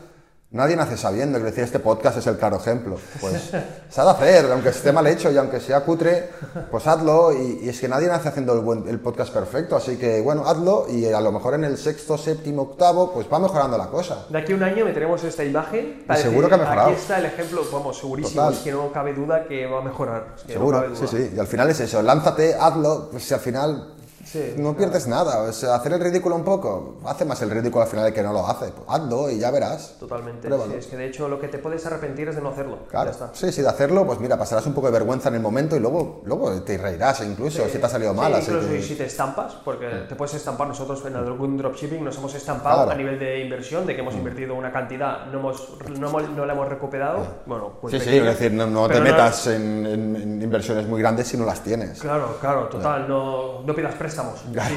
nadie nace sabiendo. Es decir, este podcast es el claro ejemplo. Pues se ha de hacer, aunque esté mal hecho y aunque sea cutre, pues hazlo. Y, y es que nadie nace haciendo el, buen- el podcast perfecto. Así que, bueno, hazlo y a lo mejor en el sexto, séptimo, octavo, pues va mejorando la cosa. De aquí a un año meteremos esta imagen para seguro decir, que ha mejorado. Aquí está el ejemplo, vamos, segurísimo, Total. es que no cabe duda que va a mejorar. es que no Seguro, sí, sí. Y al final es eso, lánzate, hazlo, pues si al final Sí, no pierdes nada. O sea, hacer el ridículo un poco, hace más el ridículo al final el que no lo hace. Pues hazlo y ya verás. Totalmente. Sí, es que de hecho lo que te puedes arrepentir es de no hacerlo. Claro, Ya está. sí, sí, de hacerlo, pues mira, pasarás un poco de vergüenza en el momento y luego, luego te reirás incluso si te ha salido Sí, mal. así incluso que- si te estampas, porque te puedes estampar, nosotros en algún dropshipping nos hemos estampado Claro. Mm. a nivel de inversión, de que hemos invertido una cantidad, no, hemos, no, hemos- no la hemos recuperado. Bueno, pues Sí, sí, es decir, no, no te metas en, en- en inversiones muy grandes si no las tienes. Claro, claro, total, no, no pidas préstamos.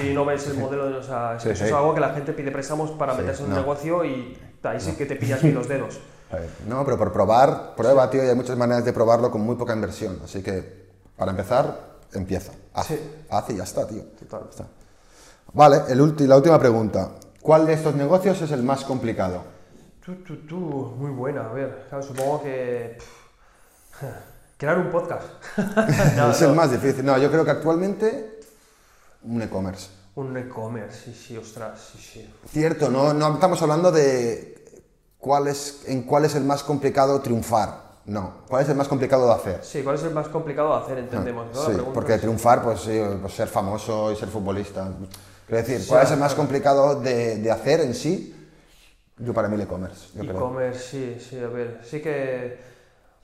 Si no ves el modelo, de, o sea, Sí, eso sí. es algo que la gente pide préstamos para meterse en un negocio y ahí sí que te pillas bien los dedos. No, pero por probar, prueba, tío, y hay muchas maneras de probarlo con muy poca inversión. Así que, para empezar, empieza. Haz, haz y ya está, tío. Total. Ya está. Vale, el ulti- la última pregunta. ¿Cuál de estos negocios es el más complicado? Tú, tú, tú, muy buena, a ver, claro, supongo que... pff, crear un podcast. No, es no, el más difícil. No, yo creo que actualmente un e-commerce. Un e-commerce, sí, sí, ostras, sí, sí. Cierto, no, no estamos hablando de cuál es, en cuál es el más complicado triunfar. No, cuál es el más complicado de hacer. Sí, ¿cuál es el más complicado de hacer? Entendemos. ¿no? Sí, porque es- triunfar, pues, sí, pues ser famoso y ser futbolista. Quiero decir, ¿cuál Sí, es el más claro. complicado de, de hacer en sí? Yo para mí el e-commerce. E-commerce, sí, sí, a ver. Sí que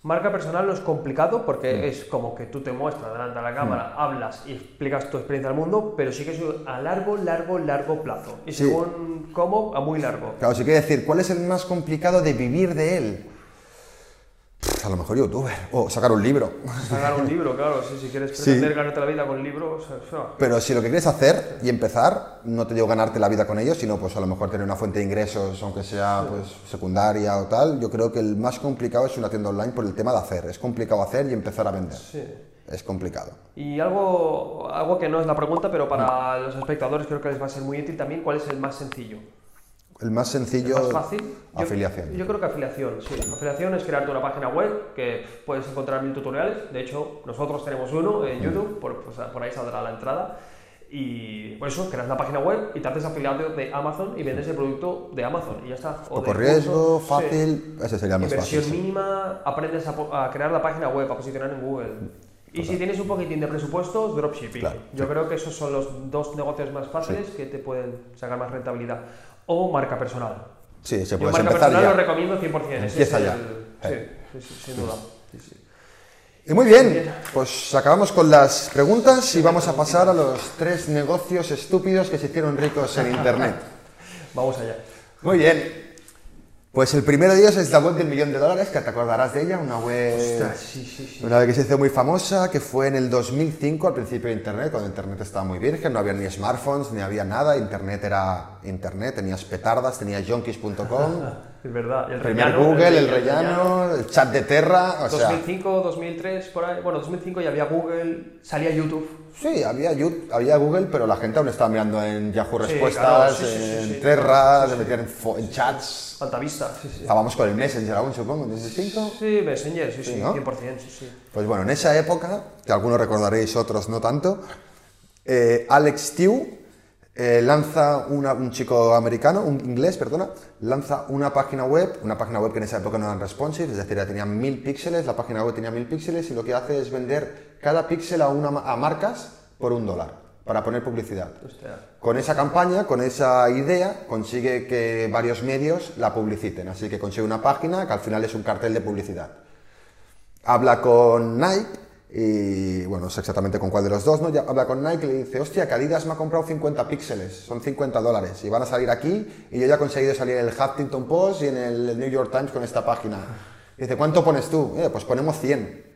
marca personal no es complicado porque Mm. es como que tú te muestras delante de la cámara, hablas y explicas tu experiencia al mundo, pero sí que es a largo, largo, largo plazo. Y Sí. según cómo, a muy largo. Claro, si quiere decir, ¿cuál es el más complicado de vivir de él? A lo mejor youtuber, o sacar un libro. Sacar un libro, claro, sí, si quieres Sí. pretender ganarte la vida con libros, o sea, Pero si lo que quieres hacer y empezar, no te digo ganarte la vida con ello, sino pues a lo mejor tener una fuente de ingresos, aunque sea pues secundaria o tal, yo creo que el más complicado es una tienda online por el tema de hacer. Es complicado hacer y empezar a vender. sí. Es complicado. Y algo, algo que no es la pregunta, pero para los espectadores creo que les va a ser muy útil también, ¿cuál es el más sencillo? El más sencillo, ¿El más fácil? Yo- afiliación. Yo, creo que afiliación, sí. Afiliación es crearte una página web que puedes encontrar mil tutoriales. De hecho, nosotros tenemos uno en YouTube, por, pues, por ahí saldrá la entrada. Y por eso, creas la página web y te haces afiliado de Amazon y vendes el producto de Amazon y ya está. O Poco riesgo, cursos, sí. fácil, ese sería más Inversión fácil. sí. mínima, aprendes a, a crear la página web, a posicionar en Google. Y si tienes un poquitín de presupuestos, dropshipping. Claro, Yo creo que esos son los dos negocios más fáciles que te pueden sacar más rentabilidad. O marca personal. Sí, se Yo puede marca empezar personal ya. lo recomiendo 100%. ese Empieza ya. el- Eh. Sí, sin duda. Sí. Y muy bien, pues acabamos con las preguntas y vamos a pasar a los tres negocios estúpidos que se hicieron ricos en Internet. Vamos allá. Muy bien. Pues el primero de ellos es la web del millón de dólares, que te acordarás de ella, una web, Ostras, sí, sí, sí. una web que se hizo muy famosa, que fue en el 2005, al principio de Internet, cuando Internet estaba muy virgen, no había ni smartphones, ni había nada, Internet era Internet, tenías petardas, tenías junkies.com, Es verdad. El primer rellano, Google, el rellano, el chat de Terra, o sea... 2005, 2003, por ahí. Bueno, 2005 ya había Google, salía YouTube. Sí, había, Yu- había Google, pero la gente aún estaba mirando en Yahoo Sí, Respuestas, claro, sí, sí, sí, en. Terra, se metían en, chats. Altavista, sí, sí. Estábamos con el Messenger aún, supongo, en 2005. Sí, Messenger, sí, sí, Sí, ¿no? 100%, sí, sí. Pues bueno, en esa época, que algunos recordaréis, otros no tanto, eh, Alex Tew eh, lanza una- un chico americano, un inglés, perdona, lanza una página web, una página web que en esa época no eran responsive, es decir, tenía mil píxeles, la página web tenía mil píxeles y lo que hace es vender cada píxel a, una, a marcas por un dólar para poner publicidad. Hostia. Con esa campaña, con esa idea, consigue que varios medios la publiciten. Así que consigue una página que al final es un cartel de publicidad. Habla con Nike y, bueno, no sé exactamente con cuál de los dos, ¿no? Ya habla con Nike y le dice, hostia, que Adidas me ha comprado 50 píxeles, son 50 dólares y van a salir aquí y yo ya he conseguido salir en el Huffington Post y en el New York Times con esta página. Y dice, ¿cuánto pones tú? "Eh, pues ponemos 100.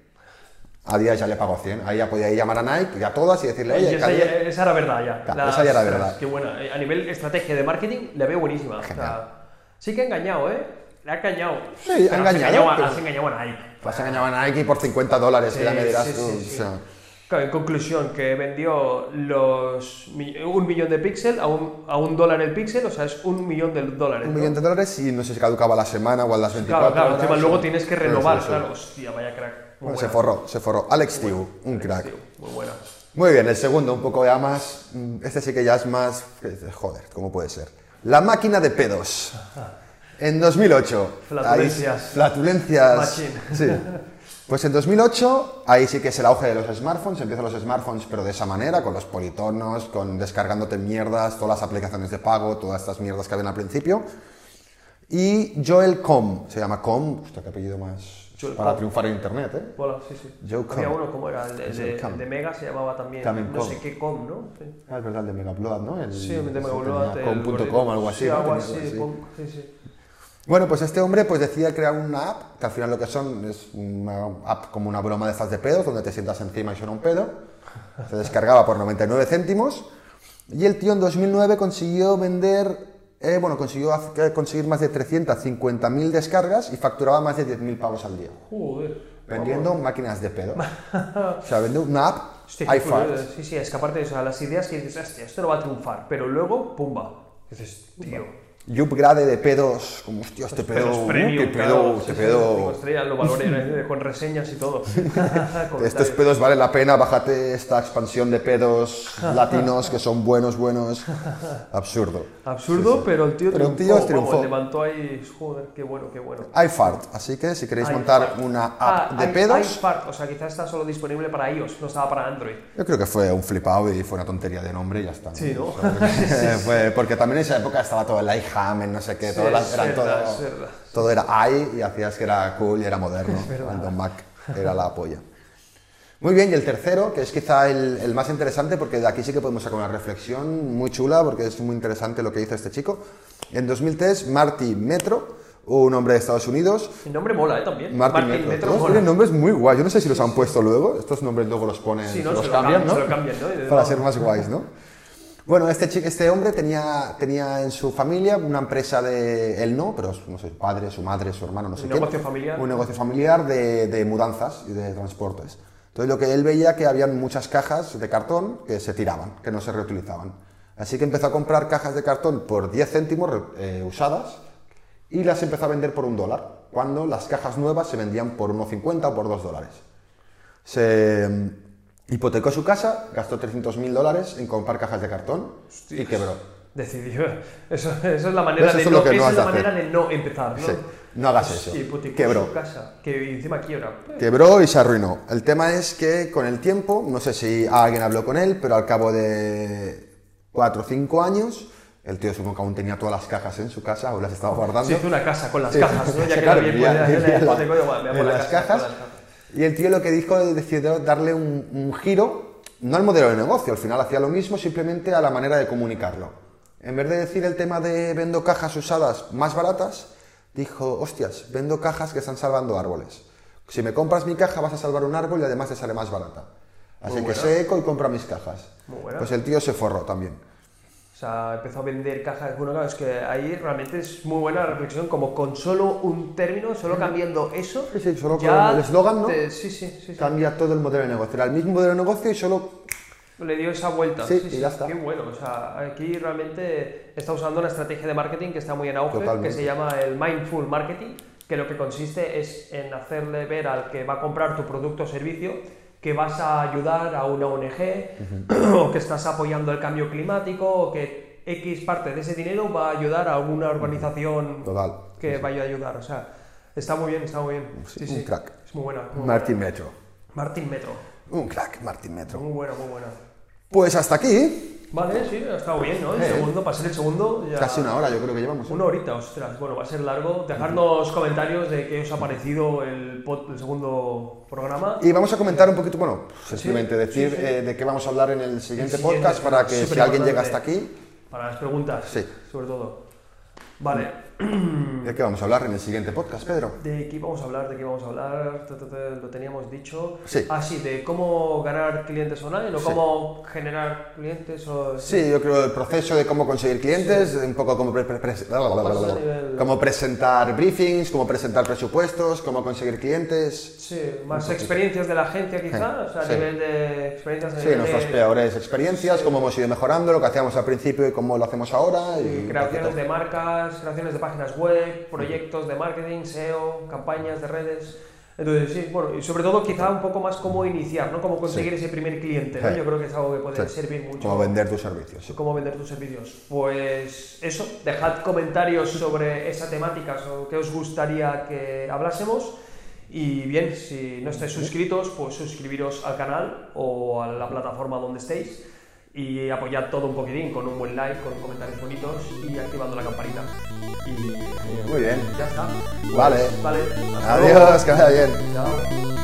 Adidas ya le pagó 100. Ahí ya podía llamar a Nike y a todas y decirle, oye, esa, Adidas- ya- esa era verdad ya. Claro, esa ya era verdad. Qué buena. Eh, A nivel estrategia de marketing, la veo buenísima. O sea, sí que ha engañado, ¿eh? Le ha engañado. Sí, ha Pero has engañado, engañado a- pero- Has engañado a Nike. Nike por 50 dólares, que ya me dirás sí, tú. sí, o sí. sea. Claro, en conclusión, que vendió los un millón de píxeles a un, a un dólar el píxel, o sea, es un millón de dólares. un ¿no? millón de dólares y no sé si caducaba la semana o a las 24 Claro, claro, horas. encima luego o- tienes que Sí, renovar, sí, sí. claro. Hostia, vaya crack. Muy Bueno, se forró, se forró. Alex Tiu, un crack. Tío, muy buena. Muy bien, el segundo, un poco ya más. Este sí que ya es más. Joder, ¿cómo puede ser? La máquina de pedos. En 2008. Flatulencias. ahí- flatulencias. Machín. Sí. Pues en 2008, ahí sí que es el auge de los smartphones. Empiezan los smartphones, pero de esa manera, con los politonos, con descargándote mierdas, todas las aplicaciones de pago, todas estas mierdas que habían al principio. Y Joel Com, se llama Com, hostia, qué apellido más. Joel para Com. triunfar en internet, ¿eh? Hola, sí, sí. Joe Había Com. uno, ¿cómo era? El de, de- de Mega se llamaba también. También no Com. sé qué com, ¿no? Sí. Ah, es verdad, el de Megablood, ¿no? El, Sí, el de Megablood, com.com, algo así. Sí, algo así. com, sí, sí. Bueno, pues este hombre pues decía crear una app, que al final lo que son es una app como una broma de estas de pedos, donde te sientas encima y suena un pedo. Se descargaba por 99 céntimos. Y el tío en 2009 consiguió vender, eh, bueno, consiguió eh, conseguir más de 350.000 descargas y facturaba más de 10.000 pavos al día. Joder. Vendiendo máquinas de pedo. o sea, vende una app, Hostia. Sí, sí, es que aparte de eso, las ideas que dices, hostia, esto no va a triunfar, pero luego, pumba. Dices, tío. Y upgrade de pedos, como hostia, este pedo, pedos uh, premium, qué pedo, sí, este sí, pedo. estrellas, lo valoré con reseñas y todo. Estos pedos valen la pena, bájate esta expansión de pedos latinos que son buenos, buenos. Absurdo. Absurdo, Sí, sí. pero el tío Pero el triunfó. tío triunfó. vamos, levantó ahí, joder, qué bueno, qué bueno. iFart, así que si queréis montar una app Ah, de i- pedos, iFart, o sea, quizás está solo disponible para iOS, no estaba para Android. yo creo que fue un flipado y fue una tontería de nombre y ya está. Sí, ¿no? O sea, fue- porque también en esa época estaba todo el iHam, en no sé qué, Sí, todo, es era, verdad, todo, es todo era i y hacías que era cool y era moderno. Cuando Mac era la polla. Muy bien, y el tercero, que es quizá el, el más interesante, porque de aquí sí que podemos sacar una reflexión muy chula, porque es muy interesante lo que hizo este chico. En 2003, Marty Metro, un hombre de Estados Unidos, El nombre mola, ¿eh? También. Martin Martin Metro. Metro Todos mola. tienen nombres muy guays. Yo no sé si los han puesto luego. Estos nombres luego los ponen, Sí, los lo cambian, ¿no? Para ser más guays, ¿no? Bueno, este, este hombre tenía, tenía en su familia una empresa de... Él no, pero no sé, su padre, su madre, su hermano, no sé Un quién. negocio familiar. Un negocio familiar de, de mudanzas y de transportes. Entonces lo que él veía que habían muchas cajas de cartón que se tiraban, que no se reutilizaban. Así que empezó a comprar cajas de cartón por 10 céntimos eh, usadas y las empezó a vender por un dólar, cuando las cajas nuevas se vendían por 1,50 o por 2 dólares. Se mm, hipotecó su casa, gastó 300.000 dólares en comprar cajas de cartón y quebró. Decidió. Eso, eso es la manera de no, es la manera de no empezar, ¿no? Sí, no hagas eso. Hipotecó Quebró. su casa, que encima quiebra. Quebró y se arruinó. El tema es que con el tiempo, no sé si alguien habló con él, pero al cabo de 4 o 5 años, El tío supongo que aún tenía todas las cajas en su casa o las estaba guardando. Se hizo una casa con las cajas, ¿no? Ya que claro, la bien vivía- podía vivía hacer en la- hipoteca, igual, me voy a en la las casa, cajas. con las cajas. Y el tío lo que dijo decidió darle un, un giro, no al modelo de negocio, al final hacía lo mismo, simplemente a la manera de comunicarlo. En vez de decir el tema de vendo cajas usadas más baratas, dijo, hostias, vendo cajas que están salvando árboles. Si me compras mi caja vas a salvar un árbol y además te sale más barata. Así Muy que buena. sé eco y compra mis cajas. Muy buena. Pues el tío se forró también. O sea, empezó a vender cajas. Bueno, claro, es que ahí realmente es muy buena la reflexión, como con solo un término, solo cambiando eso. Sí, sí, solo ya con el eslogan, ¿no? te- Sí, sí, sí. sí. Cambia todo el modelo de negocio. Era el mismo modelo de negocio y solo Le dio esa vuelta. Sí, y ya está. Qué bueno. O sea, aquí realmente está usando una estrategia de marketing que está muy en auge, Totalmente. que se llama el mindful marketing, que lo que consiste es en hacerle ver al que va a comprar tu producto o servicio que vas a ayudar a una ONG o que estás apoyando el cambio climático o que X parte de ese dinero va a ayudar a alguna organización Total. que vaya a ayudar. O sea, está muy bien, está muy bien. Sí, un crack. Es muy buena. muy Martin Metro. Martín Metro. Un crack, Martin Metro. Muy buena, muy buena. Pues hasta aquí. Vale, sí, ha estado bien, ¿no? El Eh. segundo, para ser el segundo, ya... Casi una hora, yo creo que llevamos. ¿eh? Una horita, ostras. Bueno, va a ser largo. Dejadnos comentarios de qué os ha parecido el, pod- el segundo programa. Y vamos a comentar un poquito, bueno, simplemente decir sí, sí. eh, de qué vamos a hablar en el siguiente, El siguiente, podcast para que si alguien llega hasta aquí, Para las preguntas, Sí. sobre todo. Vale. ¿de qué vamos a hablar en el siguiente podcast, Pedro? ¿De qué íbamos a hablar? ¿De qué íbamos a hablar? Lo teníamos dicho. Sí. Ah, sí, de cómo ganar clientes online o Sí. cómo generar clientes o... Sí, yo creo el proceso de cómo conseguir clientes, un poco cómo, pre- pre- pre- nivel- cómo presentar briefings, cómo presentar presupuestos, cómo conseguir clientes. Sí, más experiencias de la agencia quizá, o sea, a Sí. nivel de experiencias a Sí, nuestras de- peores experiencias, cómo hemos ido mejorando, lo que hacíamos al principio y cómo lo hacemos ahora. Y creaciones de marcas, creaciones de páginas web, proyectos de marketing, SEO, campañas de redes. Entonces, sí, bueno, y sobre todo quizá un poco más cómo iniciar, ¿no? Cómo conseguir ese primer cliente, ¿no? Sí. Yo creo que es algo que puede Sí. servir mucho. Cómo vender tus servicios. sí. cómo vender tus servicios. Pues eso, dejad comentarios sobre esa temática o qué os gustaría que hablásemos. Y bien, si no estáis suscritos, pues suscribiros al canal o a la plataforma donde estéis y apoyad todo un poquitín con un buen like, con comentarios bonitos y activando la campanita. Y Muy bien. ya está. Pues, Vale. Vale. hasta luego. Adiós, que vaya bien. Chao.